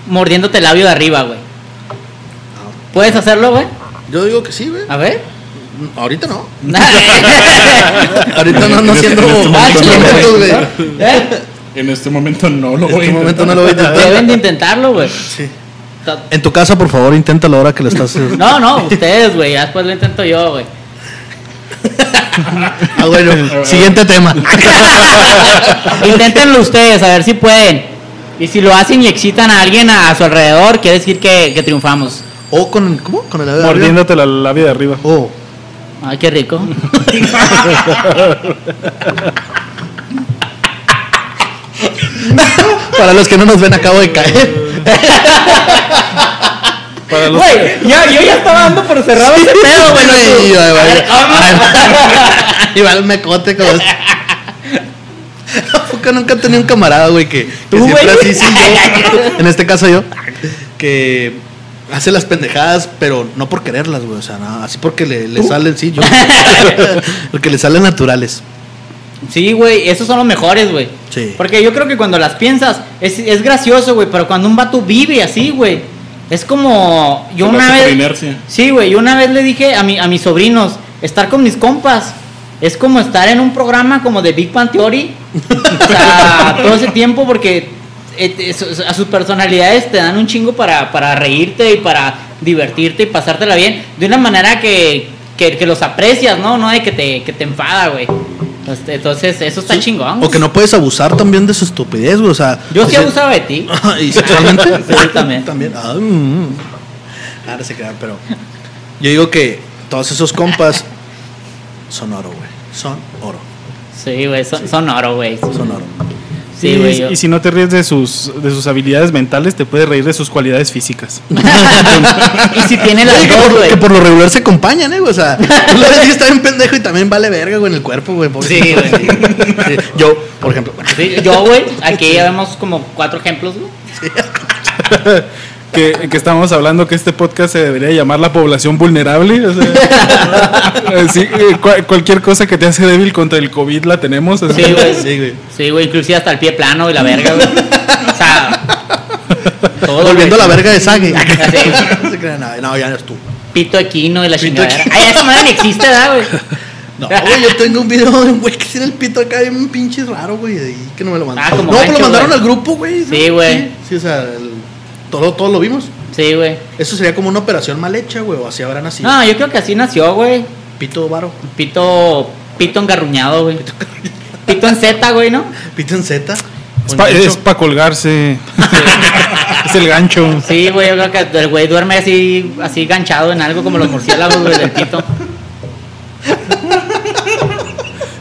mordiéndote el labio de arriba, güey. ¿Puedes hacerlo, güey? Yo digo que sí, güey. A ver. Ahorita no. [laughs] Ahorita no ando haciendo En este instrumentos, güey. ¿Eh? En este momento no lo En voy a este momento no intentar. lo voy a intentar. Deben de intentarlo, güey. Sí. En tu casa, por favor, inténtalo ahora que lo estás. No, no, ustedes, güey. Ya después lo intento yo, güey. Ah, bueno, siguiente tema. [laughs] Inténtenlo ustedes, a ver si pueden. Y si lo hacen y excitan a alguien a, a su alrededor, quiere decir que, que triunfamos. O con, ¿cómo? Con el labio de arriba. Mordiéndote la labia de arriba. O Ay, qué rico. [laughs] para los que no nos ven, acabo de caer. [laughs] Para los Güey, ya, yo ya estaba dando por cerrado ese pedo, güey. no Sí, tú. ay, A vaya. ver, ¿cómo? [laughs] Igual el mecote como. ¿A poco nunca tenido un camarada, güey, que, que Tú, siempre güey. así, sí, yo, [laughs] en este caso yo, que hace las pendejadas, pero no por quererlas, güey, o sea, no, así porque le, le salen, sí, yo, [laughs] porque le salen naturales. Sí, güey, esos son los mejores, güey. Sí. Porque yo creo que cuando las piensas, es, es gracioso, güey, pero cuando un vato vive así, güey, es como. Yo Se una vez. inercia. Sí, güey, yo una vez le dije a, mi, a mis sobrinos, estar con mis compas. Es como estar en un programa como de Big Bang Theory. O sea, [laughs] todo ese tiempo porque eh, a sus personalidades te dan un chingo para, para reírte y para divertirte y pasártela bien. De una manera que, que, que los aprecias, ¿no? No de que te, que te enfada, güey. Este, Entonces, eso está chingón. O que no puedes abusar también de su estupidez, güey, o sea. Yo sí sea- abusaba de ti. [laughs] ¿Y sexualmente? [laughs] Sí, también. también. Ah, mm. Ahora se quedan, pero. Yo digo que todos esos compas son oro, güey. Son oro. Sí, güey, son, son oro, güey. Son oro. Sí, y, güey. yo- y si no te ríes de sus, de sus habilidades mentales, te puedes reír de sus cualidades físicas. [laughs] y si tiene las Oye, que, dos, por, güey. que por lo regular se acompañan, ¿eh? O sea, tú lo ves está bien pendejo y también vale verga, güey, en el cuerpo, güey. Sí, güey. Sí. Yo, por ejemplo. Sí, yo, güey, aquí ya vemos como cuatro ejemplos, güey. [laughs] que, que estamos hablando que este podcast se debería llamar la población vulnerable. o sea, [laughs] sí, eh, cua- cualquier cosa que te hace débil contra el COVID la tenemos. así. Sí, güey. Sí, güey. Sí, güey, inclusive hasta el pie plano y la verga, güey. O sea, todo, Volviendo a la verga de Sage. Sí. [laughs] No ya no es tú. Pito equino y la Pito chingadera. equino. Ay, esa madre ni existe, ¿verdad, güey? No, güey, yo tengo un video de un güey que tiene el pito acá bien pinche raro, güey, y que no me lo mandaron. Ah, no, gancho, lo mandaron güey. al grupo, güey. Sí, güey. Sí, sí, o sea, el- todo, todo lo vimos. Sí, güey. Eso sería como una operación mal hecha, güey, o así habrán así. No, yo creo que así nació, güey. Pito varo. Pito, pito engarruñado, güey. Pito en Z, güey, ¿no? Pito en Z. Es para gancho. colgarse. [laughs] es el gancho. Sí, güey, yo creo que el güey duerme así, así ganchado en algo como los murciélagos, güey, del pito. [laughs]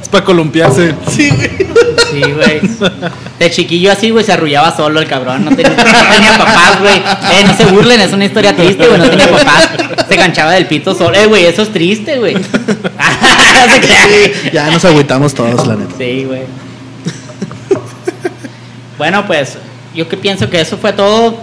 Es para columpiarse. Sí, güey. Sí, güey. De chiquillo así, güey, se arrullaba solo el cabrón. No tenía, no tenía papás, güey. Eh, no se burlen, es una historia triste, güey. No tenía papás. Se ganchaba del pito solo. Eh, güey, eso es triste, güey. [laughs] Ya nos agüitamos todos, la neta. Sí, güey. Bueno, pues yo que pienso que eso fue todo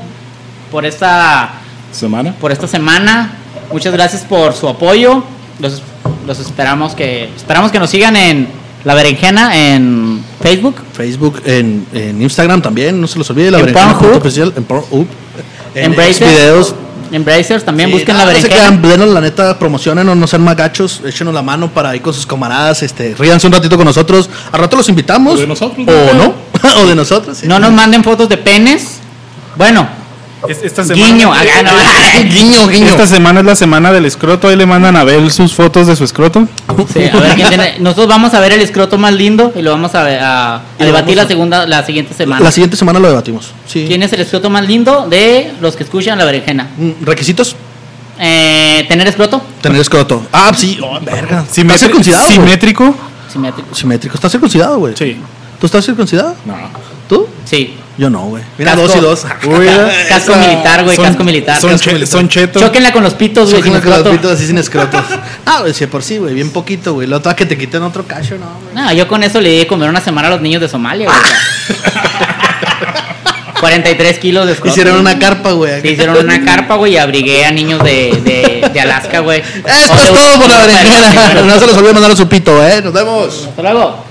por esta Semana. por esta semana. Muchas gracias por su apoyo. Los, los esperamos que esperamos que nos sigan en La Berenjena en Facebook. Facebook, en, en Instagram también, no se los olvide. La En berenjena Pornhub. oficial, en Pornhub. En Embracer. X videos. En Brazers también Sí, busquen no, La no se Berenjena. quedan, denos la neta, promocionen, no sean más gachos, échenos la mano para ir con sus camaradas, este, ríanse un ratito con nosotros. Al rato los invitamos. O de nosotros, O ¿no? no. [laughs] o de nosotros. sí. No nos manden fotos de penes. Bueno, Es- Esta semana, guiño. acá [laughs] no. guiño, guiño. Esta semana es la semana del escroto. Ahí le mandan a Bel sus fotos de su escroto. Sí, a ver quién tiene- Nosotros vamos a ver el escroto más lindo y lo vamos a, ver- a- a debatir vamos a- la segunda, la siguiente semana. La siguiente semana lo debatimos. Sí. ¿Quién es el escroto más lindo de los que escuchan la berenjena? Mm, ¿Requisitos? Eh, ¿Tener escroto? Tener escroto. Ah, sí. Oh, verga. ¿Estás circuncidado? Simétrico. Simétrico. Simétrico. ¿Estás circuncidado, güey? Sí. ¿Tú estás circuncidado? No. ¿Tú? Sí. Yo no, güey. Mira, Casco. dos y dos. Uy, Casco Esa- militar, güey, casco militar. Son, Casco che- militar. son chetos. Chóquenla con los pitos, güey, con los pitos así sin escrotos. [laughs] Ah, güey, si por sí, güey, bien poquito, güey. Lo otro que te quiten otro cacho, no, güey. No, yo con eso le di de comer una semana a los niños de Somalia, güey. o sea. 43 kilos de escroto. Hicieron una carpa, güey. Sí, hicieron una carpa, güey, y abrigué a niños de, de, de Alaska, güey. Esto O es todo por la [laughs] berenjena. [laughs] No se los olvide mandar a su pito, ¿eh? Nos vemos. Hasta luego.